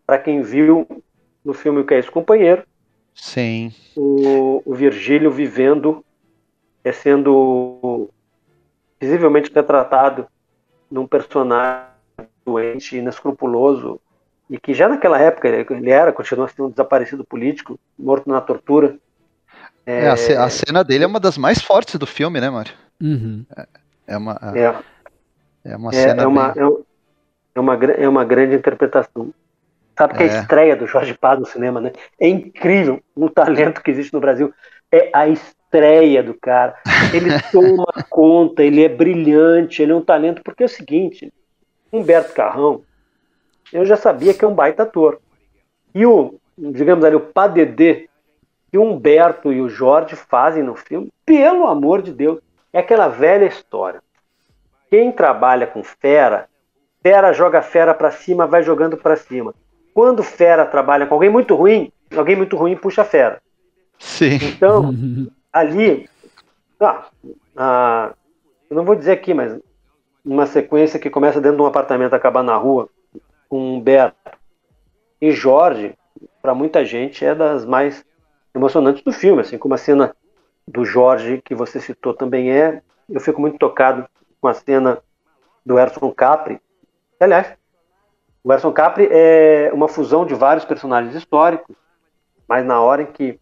para quem viu no filme O Que é Esse Companheiro. Sim. O, o Virgílio vivendo, é sendo visivelmente retratado num personagem doente, inescrupuloso, e que já naquela época ele era, continua sendo um desaparecido político, morto na tortura. É, é a, cena dele é uma das mais fortes do filme, né, Mário? Uhum. É, é uma, é. é uma é, cena. É uma, bem... é, uma, é uma grande interpretação. Sabe que é. a estreia do Jorge Paz no cinema, né? É incrível o talento que existe no Brasil. É a estreia do cara. Ele toma conta, ele é brilhante, ele é um talento, porque é o seguinte, Humberto Carrão, eu já sabia que é um baita ator. E o, digamos ali, o Padedê que o Humberto e o Jorge fazem no filme, pelo amor de Deus, é aquela velha história. Quem trabalha com fera, fera joga fera para cima, vai jogando para cima. Quando fera trabalha com alguém muito ruim, alguém muito ruim puxa fera. Sim. Então, ali, ah, ah, eu não vou dizer aqui, mas uma sequência que começa dentro de um apartamento, acaba na rua, com Humberto e Jorge, para muita gente é das mais emocionantes do filme, assim como a cena do Jorge que você citou também é. Eu fico muito tocado com a cena do Erson Capri. Aliás, o Erson Capri é uma fusão de vários personagens históricos, mas na hora em que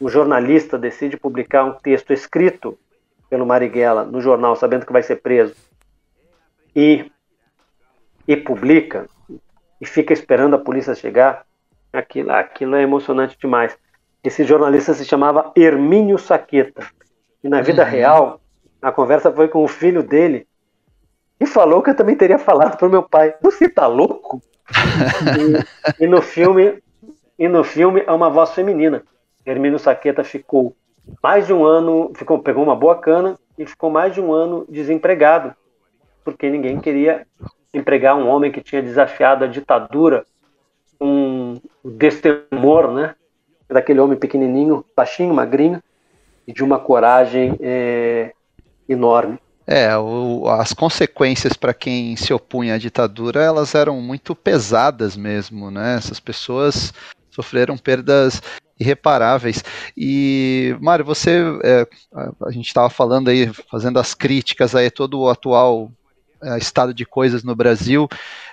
o jornalista decide publicar um texto escrito pelo Marighella no jornal, sabendo que vai ser preso, e, e publica, e fica esperando a polícia chegar, aquilo, aquilo é emocionante demais. Esse jornalista se chamava Hermínio Saqueta. E na vida uhum. real, a conversa foi com o filho dele, e falou que eu também teria falado para o meu pai: Você tá louco? e, e, no filme, e no filme é uma voz feminina. Hermínio Saqueta ficou mais de um ano, ficou, pegou uma boa cana e ficou mais de um ano desempregado, porque ninguém queria empregar um homem que tinha desafiado a ditadura, um destemor, né? Daquele homem pequenininho, baixinho, magrinho, e de uma coragem é, enorme. É, o, as consequências para quem se opunha à ditadura, elas eram muito pesadas mesmo, né? Essas pessoas sofreram perdas irreparáveis. E, Mário, você, é, a gente estava falando aí, fazendo as críticas aí todo o atual estado de coisas no Brasil.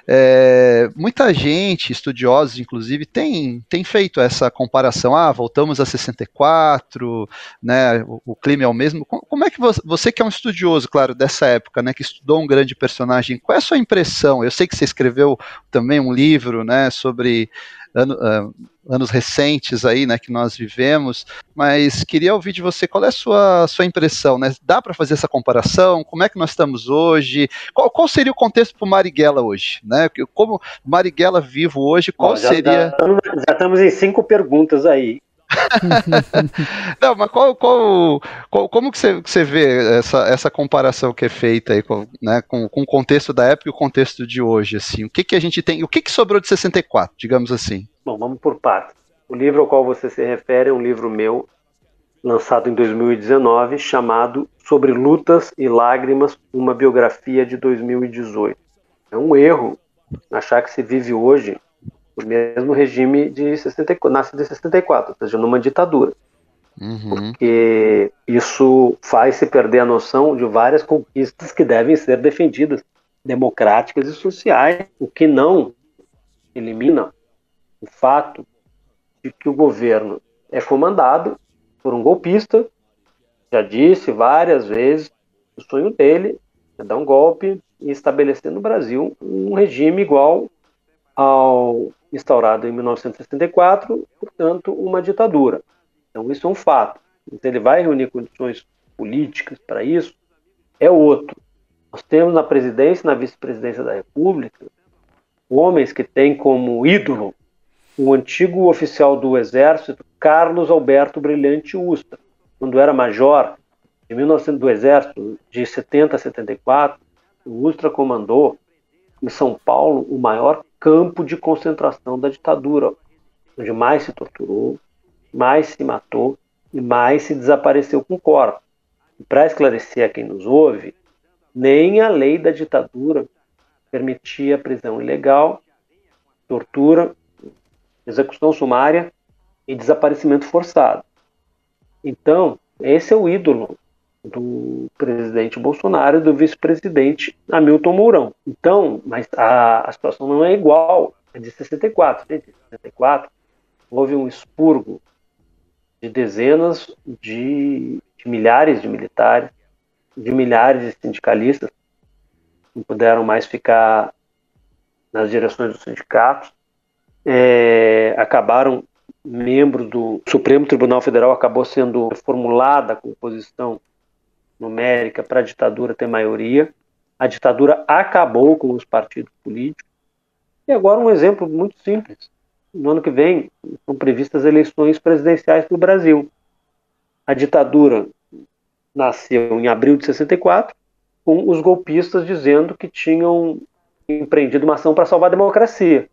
É, muita gente, estudiosos inclusive, tem, tem feito essa comparação. Ah, voltamos a 64, né, o, o clima é o mesmo. Como é que você, você, que é um estudioso, claro, dessa época, né, que estudou um grande personagem, qual é a sua impressão? Eu sei que você escreveu também um livro né, sobre ano, uh, anos recentes aí, né, que nós vivemos, mas queria ouvir de você qual é a sua, sua impressão, né? Dá para fazer essa comparação? Como é que nós estamos hoje? Qual, qual seria o contexto para o Marighella hoje, né? Como Marighella vivo hoje, qual Bom, já, seria? Já, já estamos em cinco perguntas aí. Não, mas qual, qual, qual, como que você, que você vê essa, essa comparação que é feita aí com, né, com, com o contexto da época e o contexto de hoje? Assim? O que, que a gente tem, o que, que sobrou de 64, digamos assim? Bom, vamos por partes. O livro ao qual você se refere é um livro meu, lançado em 2019, chamado Sobre Lutas e Lágrimas, uma biografia de 2018. É um erro achar que se vive hoje o mesmo regime de 64, nasce de 64, ou seja, numa ditadura. Uhum. Porque isso faz se perder a noção de várias conquistas que devem ser defendidas, democráticas e sociais, o que não elimina o fato de que o governo é comandado por um golpista, já disse várias vezes, o sonho dele é dar um golpe e estabelecer no Brasil um regime igual ao instaurado em 1964, portanto, uma ditadura. Então, isso é um fato. Ele vai reunir condições políticas para isso, é outro. Nós temos na presidência na vice-presidência da República homens que têm como ídolo o antigo oficial do Exército, Carlos Alberto Brilhante Ustra. Quando era major, em 1900, do Exército, de 70 a 74, o Ustra comandou em São Paulo o maior campo de concentração da ditadura, onde mais se torturou, mais se matou e mais se desapareceu com corpos. Para esclarecer a quem nos ouve, nem a lei da ditadura permitia prisão ilegal, tortura, execução sumária e desaparecimento forçado. Então, esse é o ídolo do presidente Bolsonaro e do vice-presidente Hamilton Mourão. Então, mas a, a situação não é igual à de 64. Em 64 houve um expurgo de dezenas de, de milhares de militares, de milhares de sindicalistas que não puderam mais ficar nas direções dos sindicatos, é, acabaram membros do Supremo Tribunal Federal acabou sendo formulada a composição numérica para a ditadura ter maioria. A ditadura acabou com os partidos políticos. E agora um exemplo muito simples. no ano que vem são previstas eleições presidenciais para o Brasil. A ditadura nasceu em abril de 64, com os golpistas dizendo que tinham empreendido uma ação para salvar a democracia.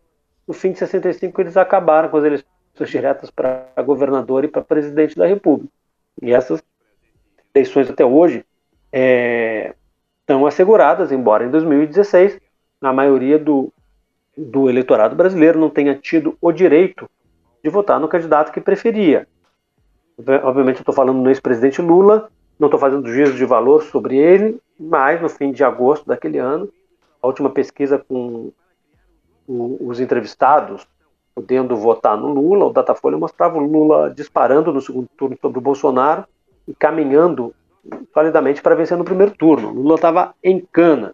No fim de 65, eles acabaram com as eleições diretas para governador e para presidente da República. E essas eleições até hoje é, estão asseguradas, embora em 2016 a maioria do, do eleitorado brasileiro não tenha tido o direito de votar no candidato que preferia. Obviamente, eu estou falando do ex-presidente Lula, não estou fazendo juízo de valor sobre ele, mas no fim de agosto daquele ano, a última pesquisa com os entrevistados podendo votar no Lula, o Datafolha mostrava o Lula disparando no segundo turno sobre o Bolsonaro e caminhando solidamente para vencer no primeiro turno. Lula estava em cana.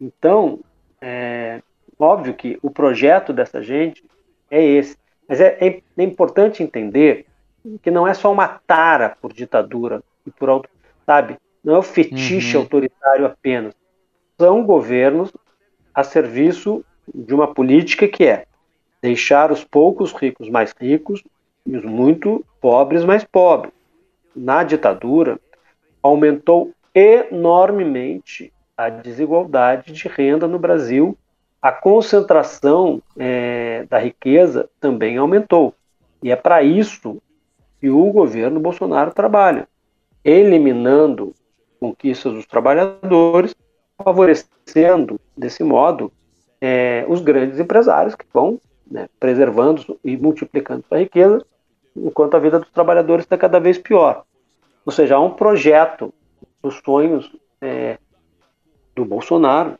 Então, é óbvio que o projeto dessa gente é esse. Mas é, é, é importante entender que não é só uma tara por ditadura e por auto, sabe? Não é o fetiche uhum. autoritário apenas. São governos a serviço de uma política que é deixar os poucos ricos mais ricos e os muito pobres mais pobres. Na ditadura, aumentou enormemente a desigualdade de renda no Brasil, a concentração é, da riqueza também aumentou. E é para isso que o governo Bolsonaro trabalha, eliminando conquistas dos trabalhadores, favorecendo, desse modo, é, os grandes empresários que vão né, preservando e multiplicando a riqueza, enquanto a vida dos trabalhadores está cada vez pior. Ou seja, há um projeto dos sonhos é, do Bolsonaro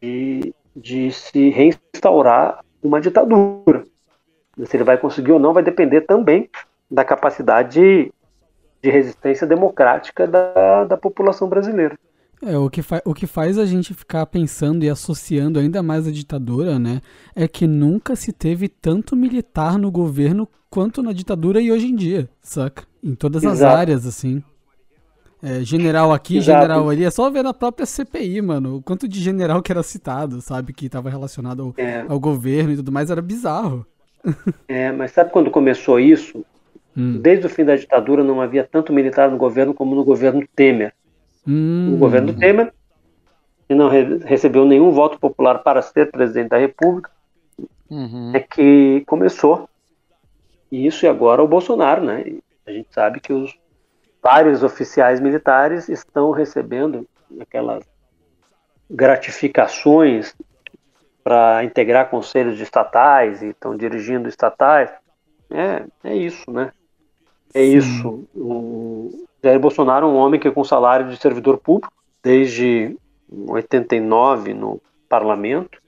de, de se reinstaurar uma ditadura. Se ele vai conseguir ou não vai depender também da capacidade de resistência democrática da, da população brasileira. É, o que, o que faz a gente ficar pensando e associando ainda mais a ditadura, né, é que nunca se teve tanto militar no governo quanto na ditadura e hoje em dia, saca? Em todas Exato. as áreas, assim. É, general aqui, Exato. general ali, é só ver na própria CPI, mano, o quanto de general que era citado, sabe, que estava relacionado ao, é. ao, governo e tudo mais, era bizarro. É, mas sabe quando começou isso? Hum. Desde o fim da ditadura não havia tanto militar no governo como no governo Temer. Hum. O governo Temer, que não re recebeu nenhum voto popular para ser presidente da República, uhum. é que começou. Isso e agora o Bolsonaro, né? A gente sabe que os vários oficiais militares estão recebendo aquelas gratificações para integrar conselhos de estatais e estão dirigindo estatais. É, é isso, né? É Sim. isso. O, Jair Bolsonaro é um homem que com salário de servidor público desde 89 no parlamento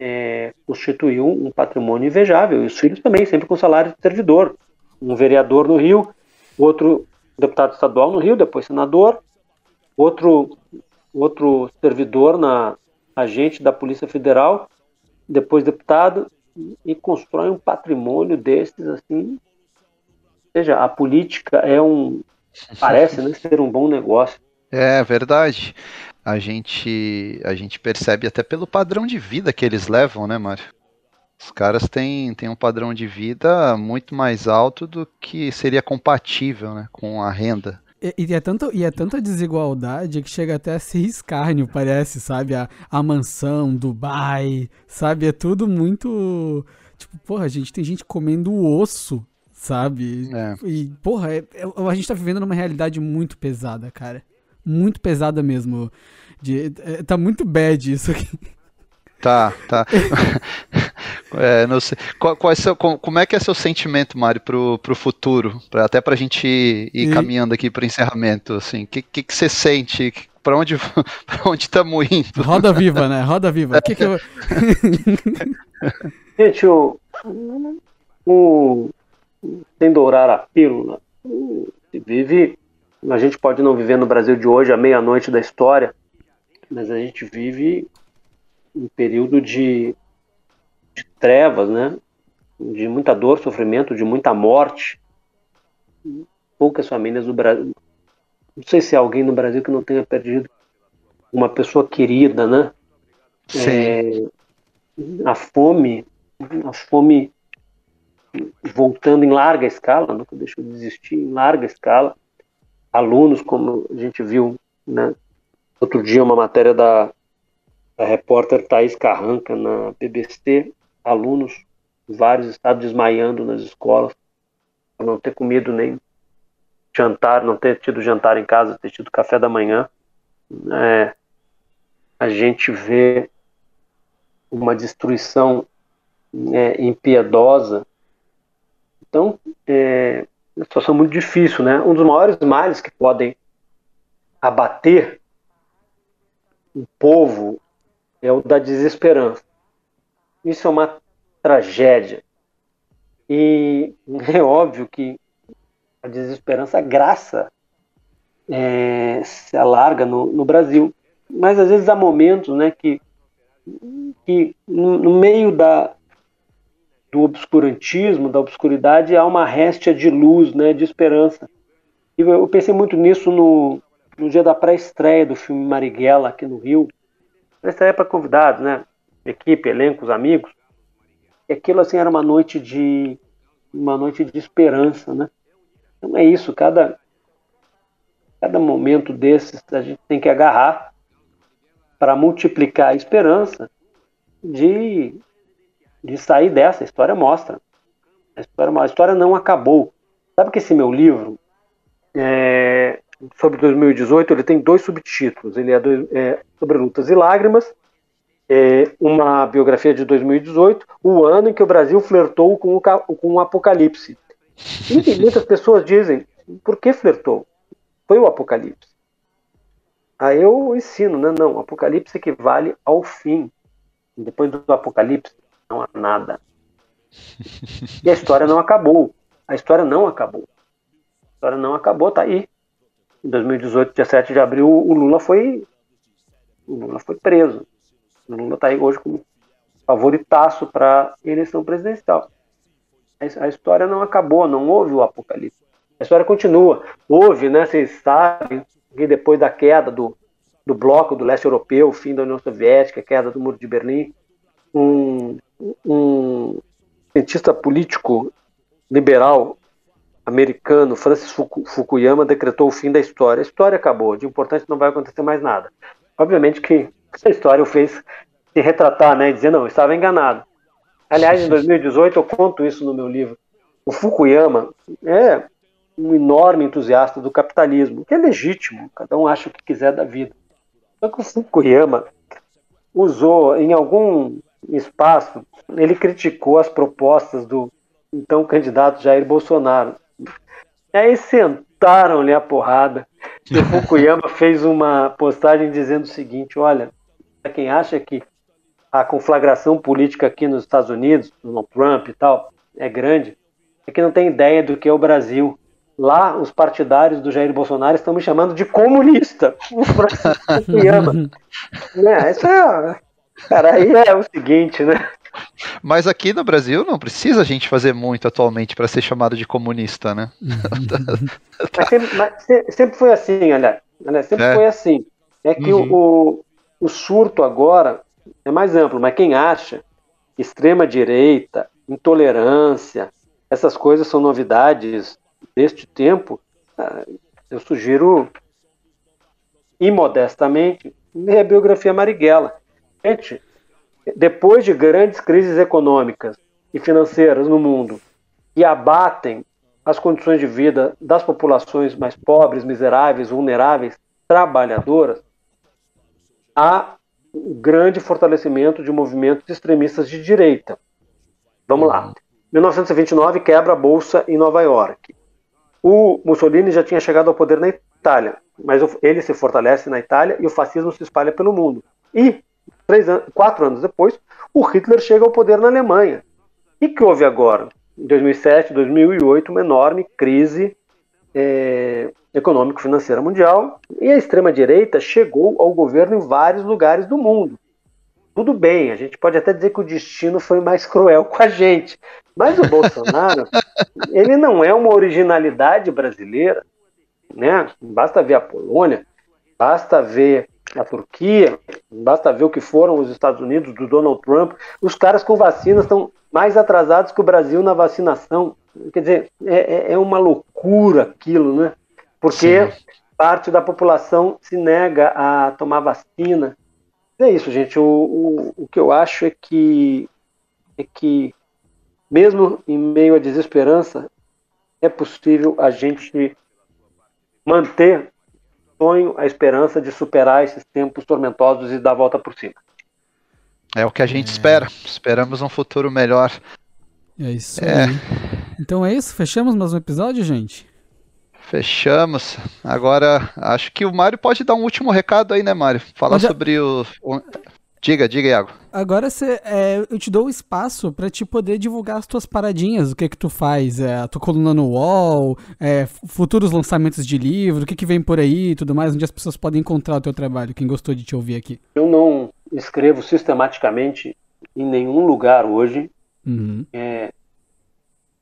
é, constituiu um patrimônio invejável. E os filhos também, sempre com salário de servidor. Um vereador no Rio, outro deputado estadual no Rio, depois senador, outro, outro servidor na agente da Polícia Federal, depois deputado, e constrói um patrimônio desses assim. Ou seja, a política é um, Parece né, ser um bom negócio. É verdade. A gente, a gente percebe até pelo padrão de vida que eles levam, né, Mário? Os caras têm, têm um padrão de vida muito mais alto do que seria compatível né, com a renda. E, e, é tanto, e é tanta desigualdade que chega até a ser escárnio, parece, sabe? A, a mansão, Dubai, sabe? É tudo muito. Tipo, porra, gente, tem gente comendo osso sabe? É. E, porra, é, é, a gente tá vivendo numa realidade muito pesada, cara. Muito pesada mesmo. De, é, tá muito bad isso aqui. Tá, tá. é, não sei. Qual, qual é seu, como é que é seu sentimento, Mário, pro, pro futuro? Pra, até pra gente ir, ir e... caminhando aqui pro encerramento, assim. O que, que, que você sente? Para onde para onde estamos indo? Roda viva, né? Roda viva. Que que eu... gente, o, o, sem dourar a pílula. Se vive, a gente pode não viver no Brasil de hoje, à meia-noite da história, mas a gente vive um período de, de trevas, né? De muita dor, sofrimento, de muita morte. Poucas famílias do Brasil. Não sei se há alguém no Brasil que não tenha perdido uma pessoa querida, né? Sim. É, a fome, a fome voltando em larga escala, nunca deixou de existir em larga escala. Alunos, como a gente viu, né? outro dia uma matéria da, da repórter Thaís Carranca na BBC, alunos, vários estados desmaiando nas escolas, por não ter comido nem jantar, não ter tido jantar em casa, ter tido café da manhã. É, a gente vê uma destruição é, impiedosa. Então, é uma situação muito difícil, né? Um dos maiores males que podem abater o povo é o da desesperança. Isso é uma tragédia. E é óbvio que a desesperança, graça, é, se alarga no, no Brasil. Mas às vezes há momentos né, que, que no meio da, do obscurantismo, da obscuridade, há uma réstia de luz, né, de esperança. E eu pensei muito nisso no, no dia da pré-estreia do filme Marighella, aqui no Rio. Pré-estreia para convidados, né? Equipe, elencos, amigos. E aquilo, assim, era uma noite de uma noite de esperança, né? Então é isso, cada, cada momento desses a gente tem que agarrar para multiplicar a esperança de, de sair dessa. A história mostra. A história, a história não acabou. Sabe que esse meu livro, é, sobre 2018, ele tem dois subtítulos. Ele é, dois, é sobre lutas e lágrimas, é uma biografia de 2018, o ano em que o Brasil flertou com o, com o apocalipse. E muitas pessoas dizem, por que flertou? Foi o apocalipse. Aí eu ensino, né? Não, apocalipse equivale ao fim. Depois do apocalipse não há nada. E a história não acabou. A história não acabou. A história não acabou, tá aí. Em 2018, dia 7 de abril, o Lula foi o Lula foi preso. O Lula está aí hoje como favoritaço para eleição presidencial. A história não acabou, não houve o apocalipse. A história continua. Houve, né? Vocês sabem que depois da queda do, do bloco do leste europeu, fim da União Soviética, queda do Muro de Berlim, um, um cientista político liberal americano, Francis Fukuyama, decretou o fim da história. A história acabou, de importante não vai acontecer mais nada. Obviamente que essa história o fez se retratar, né, e dizer, não, eu estava enganado. Aliás, em 2018 eu conto isso no meu livro. O Fukuyama é um enorme entusiasta do capitalismo, que é legítimo, cada um acha o que quiser da vida. Só que o Fukuyama usou em algum espaço, ele criticou as propostas do então candidato Jair Bolsonaro. E aí sentaram-lhe a porrada. E o Fukuyama fez uma postagem dizendo o seguinte: olha, quem acha que a conflagração política aqui nos Estados Unidos, Donald Trump e tal, é grande, é que não tem ideia do que é o Brasil. Lá, os partidários do Jair Bolsonaro estão me chamando de comunista. O Fukuyama. né, isso é, cara, aí é o seguinte, né? Mas aqui no Brasil não precisa a gente fazer muito atualmente para ser chamado de comunista, né? mas sempre, mas sempre, foi assim, aliás. sempre é. foi assim. É que uhum. o, o surto agora é mais amplo, mas quem acha extrema-direita, intolerância, essas coisas são novidades deste tempo, ah, eu sugiro imodestamente ler a biografia Marighella. Gente, depois de grandes crises econômicas e financeiras no mundo que abatem as condições de vida das populações mais pobres, miseráveis, vulneráveis, trabalhadoras, há um grande fortalecimento de movimentos extremistas de direita. Vamos lá. 1929 quebra a bolsa em Nova York. O Mussolini já tinha chegado ao poder na Itália, mas ele se fortalece na Itália e o fascismo se espalha pelo mundo. E três anos, quatro anos depois, o Hitler chega ao poder na Alemanha. E que houve agora? Em 2007, 2008, uma enorme crise é, econômico-financeira mundial e a extrema-direita chegou ao governo em vários lugares do mundo. Tudo bem, a gente pode até dizer que o destino foi mais cruel com a gente, mas o Bolsonaro, ele não é uma originalidade brasileira, né? Basta ver a Polônia, basta ver a Turquia, basta ver o que foram os Estados Unidos, do Donald Trump. Os caras com vacina estão mais atrasados que o Brasil na vacinação. Quer dizer, é, é, é uma loucura aquilo, né? Porque Sim. parte da população se nega a tomar vacina. É isso, gente. O, o, o que eu acho é que, é que, mesmo em meio à desesperança, é possível a gente manter sonho, a esperança de superar esses tempos tormentosos e dar a volta por cima. É o que a gente é. espera. Esperamos um futuro melhor. É isso é. aí. Então é isso? Fechamos mais um episódio, gente? Fechamos. Agora, acho que o Mário pode dar um último recado aí, né, Mário? Falar sobre o, Diga, diga, Iago. Agora cê, é, eu te dou o espaço para te poder divulgar as tuas paradinhas, o que que tu faz, é, a tua coluna no UOL, é, futuros lançamentos de livro, o que que vem por aí e tudo mais, onde as pessoas podem encontrar o teu trabalho, quem gostou de te ouvir aqui. Eu não escrevo sistematicamente em nenhum lugar hoje. Uhum. É,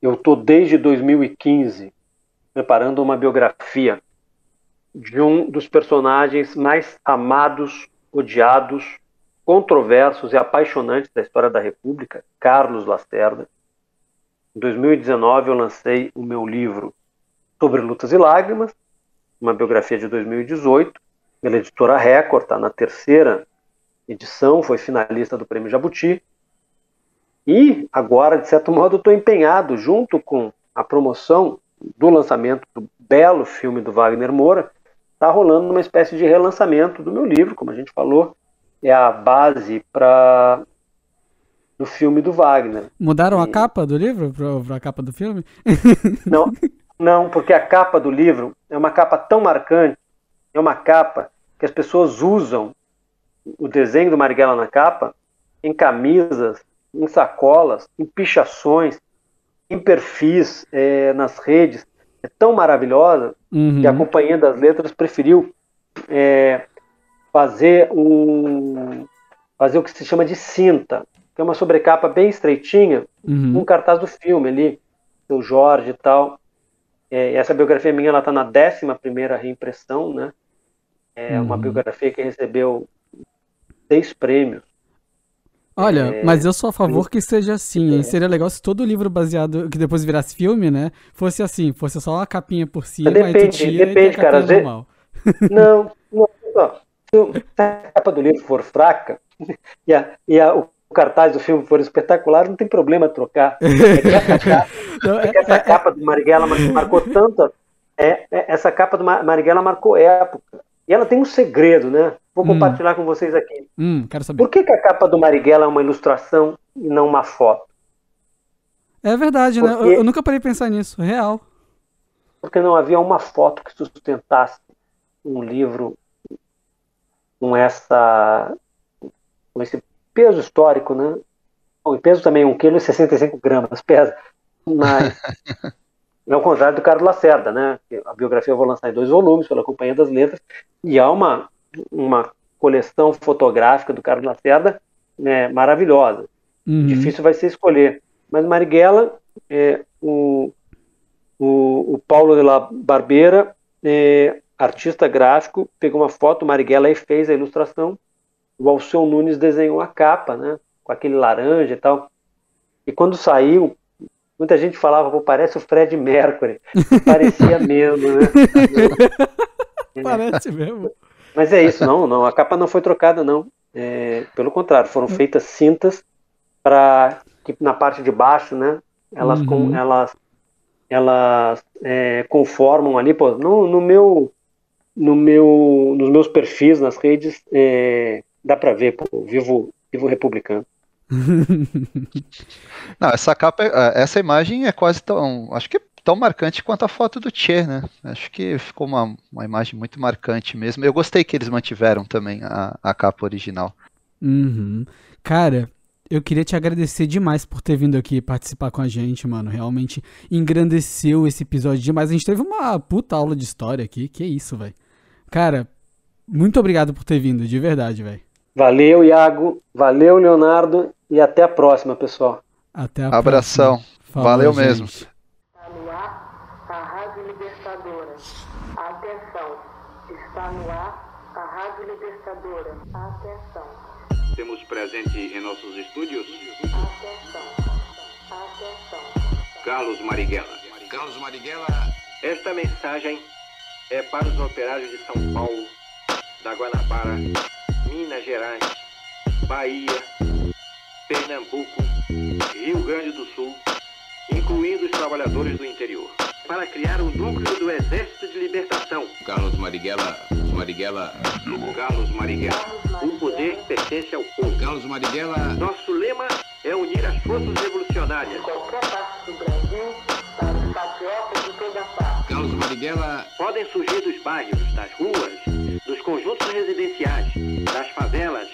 eu estou desde 2015 preparando uma biografia de um dos personagens mais amados, odiados controversos e apaixonantes da história da República, Carlos Lacerda. Em 2019 eu lancei o meu livro Sobre Lutas e Lágrimas, uma biografia de 2018, pela editora Record, está na terceira edição, foi finalista do Prêmio Jabuti. E agora, de certo modo, estou empenhado, junto com a promoção do lançamento do belo filme do Wagner Moura, está rolando uma espécie de relançamento do meu livro, como a gente falou, é a base para do filme do Wagner. Mudaram e... a capa do livro para a capa do filme? Não, não, porque a capa do livro é uma capa tão marcante, é uma capa que as pessoas usam o desenho do Marighella na capa em camisas, em sacolas, em pichações, em perfis é, nas redes. É tão maravilhosa uhum. que a Companhia das Letras preferiu é, fazer um fazer o que se chama de cinta, que é uma sobrecapa bem estreitinha, uhum. um cartaz do filme ali, do Jorge e tal. É, essa biografia minha ela está na 11 primeira reimpressão, né? É uhum. uma biografia que recebeu seis prêmios. Olha, é... mas eu sou a favor que seja assim, hein? É. Seria legal se todo livro baseado, que depois virasse filme, né? Fosse assim, fosse só uma capinha por cima depende, e tu tira depende, e cara. Normal. Não, não, não se a capa do livro for fraca e, a, e a, o cartaz do filme for espetacular, não tem problema trocar. É essa capa, é essa capa do Marighella marcou tanto. É, é, essa capa do Marighella marcou época. E ela tem um segredo, né? Vou hum. compartilhar com vocês aqui. Hum, quero saber. Por que, que a capa do Marighella é uma ilustração e não uma foto? É verdade, né? Porque... né? Eu, eu nunca parei de pensar nisso. Real. Porque não havia uma foto que sustentasse um livro com essa com esse peso histórico, né? O peso também, 1,65 kg gramas pesa, mas é o contrário do Carlos Lacerda, né? A biografia eu vou lançar em dois volumes pela Companhia das Letras, e há uma, uma coleção fotográfica do Carlos Lacerda né, maravilhosa. Uhum. Difícil vai ser escolher. Mas Marighella, é, o, o, o Paulo de la Barbeira, é, artista gráfico, pegou uma foto, Marighella e fez a ilustração. O Alceu Nunes desenhou a capa, né? Com aquele laranja e tal. E quando saiu, muita gente falava, pô, parece o Fred Mercury. Parecia mesmo, né? parece mesmo. Mas é isso, não, não. A capa não foi trocada, não. É, pelo contrário, foram feitas cintas para que na parte de baixo, né? Elas, uhum. com, elas, elas é, conformam ali, pô, no, no meu no meu, nos meus perfis nas redes, é, dá para ver, pô, vivo, vivo republicano. Não, essa capa, é, essa imagem é quase tão, acho que tão marcante quanto a foto do Che, né? Acho que ficou uma, uma imagem muito marcante mesmo. Eu gostei que eles mantiveram também a, a capa original. Uhum. Cara, eu queria te agradecer demais por ter vindo aqui participar com a gente, mano. Realmente engrandeceu esse episódio demais. A gente teve uma puta aula de história aqui. Que isso, velho. Cara, muito obrigado por ter vindo, de verdade, velho. Valeu, Iago. Valeu, Leonardo. E até a próxima, pessoal. Até a Abração. próxima. Abração. Valeu gente. mesmo. Está no ar a Rádio Libertadora. Atenção, está no ar a Rádio Libertadora. temos presente em nossos estúdios Atenção. Atenção. Carlos Marighella. Carlos Marighella. Esta mensagem é para os operários de São Paulo, da Guanabara, Minas Gerais, Bahia, Pernambuco, Rio Grande do Sul, incluindo os trabalhadores do interior, para criar o núcleo do Exército de Libertação. Carlos Marighella, Marighella, Carlos Marighella. O poder pertence ao povo. Carlos Marighella. Nosso lema é unir as forças revolucionárias. Qualquer parte do Brasil, para os patriotas de toda parte. Marighella. Podem surgir dos bairros, das ruas, dos conjuntos residenciais, das favelas,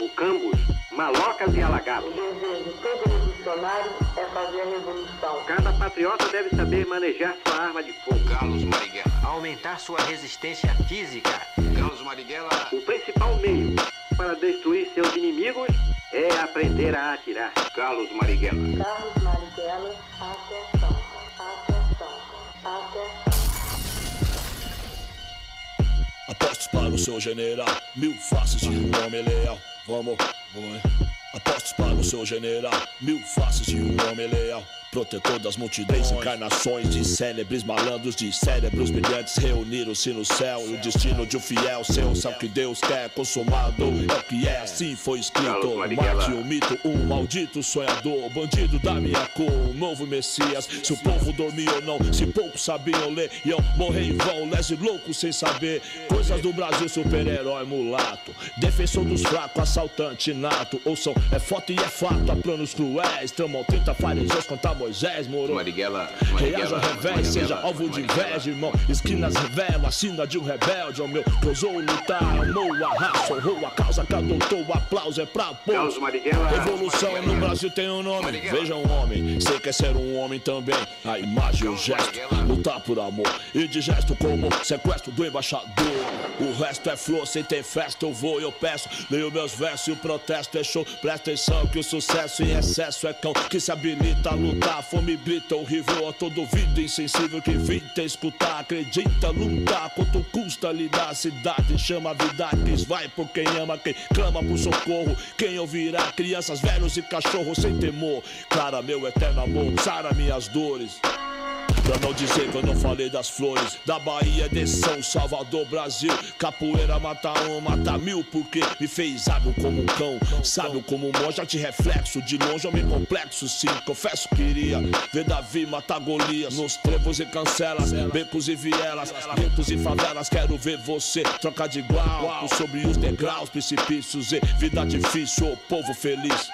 mucambos, malocas e O alagados. desejo de todo revolucionário é fazer a revolução. Cada patriota deve saber manejar sua arma de fogo. Carlos Marighella. aumentar sua resistência física, Carlos Marighella. O principal meio para destruir seus inimigos é aprender a atirar. Carlos Marighella. Carlos Marighella, atenção. Apostos para o seu general, mil faces de um homem leal. Vamos, vai. Apostos para o seu general, mil faces de um homem leal. Protetor das multidões, encarnações de célebres malandros, de cérebros brilhantes reuniram-se no céu. E o destino de um fiel seu, sabe o que Deus quer, consumado é o que é, assim foi escrito. Mate o mito, um maldito sonhador, bandido da minha cor, um novo Messias. Se o povo dormia ou não, se poucos sabiam ler, iam morrer em vão, lese louco sem saber. Coisas do Brasil, super-herói mulato, defensor dos fracos, assaltante nato. Ouçam, é foto e é fato, há planos cruéis, tramam 30 fariseus contra Moisés, moro. Marighella. Reaja ao revés, seja alvo de inveja, irmão. Esquinas revela, a sina de um rebelde, ó meu. Ousou lutar, amou a raça, honrou a causa que adotou. O aplauso é pra. Marighella. Revolução no Brasil tem um nome. Veja um homem, sei que é ser um homem também. A imagem, o gesto, lutar por amor. E de gesto como sequestro do embaixador. O resto é flor, sem ter festa eu vou e eu peço. Leio meus versos e o protesto é show. Atenção que o sucesso em excesso é cão que se habilita a lutar. Fome brita horrível a todo ouvido insensível que evita escutar. Acredita lutar quanto custa lidar. A cidade chama a vida, quis vai por quem ama, quem clama por socorro. Quem ouvirá crianças, velhos e cachorros sem temor. Clara, meu eterno amor, sara minhas dores. Pra não dizer que eu não falei das flores Da Bahia de São Salvador, Brasil. Capoeira mata um, mata mil Porque me fez hábil como um cão. Sábio como um monge, de reflexo De longe homem complexo, sim. Confesso que iria ver Davi matar Golias. Nos trevos e cancelas, becos e vielas Guetos e favelas, quero ver você Trocar de igual, sobre os degraus Precipícios e vida difícil, ô povo feliz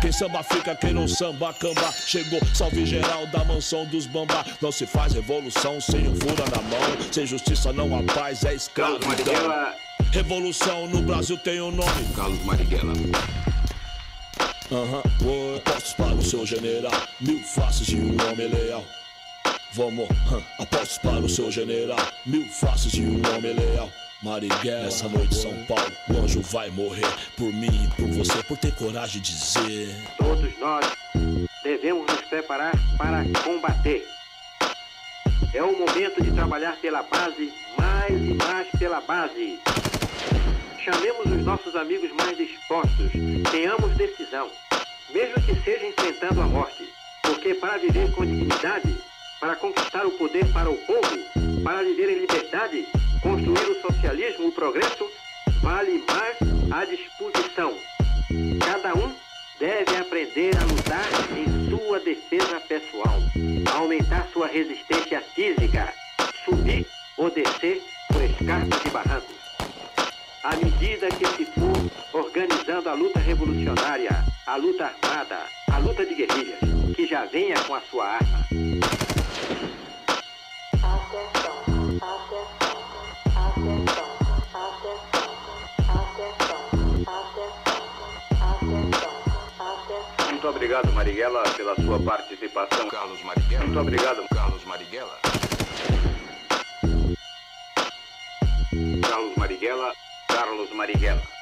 quem samba fica, quem não samba, camba. Chegou, salve geral da mansão dos bamba. Não se faz revolução sem um fura na mão. Sem justiça não há paz, é escravidão. Marighella. Revolução no Brasil tem um nome. Carlos Marighella. Aham, uhum. apostos para o seu general. Mil faces de um homem leal. Vamos, hã, apostos para o seu general. Mil faces de um homem leal Marighella, essa noite São Paulo O anjo vai morrer por mim e por você Por ter coragem de dizer Todos nós devemos nos preparar para combater. É o momento de trabalhar pela base, mais e mais pela base. Chamemos os nossos amigos mais dispostos, tenhamos decisão, mesmo que seja enfrentando a morte, porque para viver com dignidade, para conquistar o poder para o povo, para viver em liberdade, construir o socialismo, o progresso, vale mais a disposição. Cada um deve aprender a lutar em sua defesa pessoal, aumentar sua resistência física, subir ou descer por escarpas e barrancos. À medida que se for organizando a luta revolucionária, a luta armada, a luta de guerrilhas, que já venha com a sua arma. Atenção, atenção, Muito obrigado, Marighella, pela sua participação. Carlos Marighella. Muito obrigado, Carlos Marighella. Carlos Marighella. Carlos Marighella.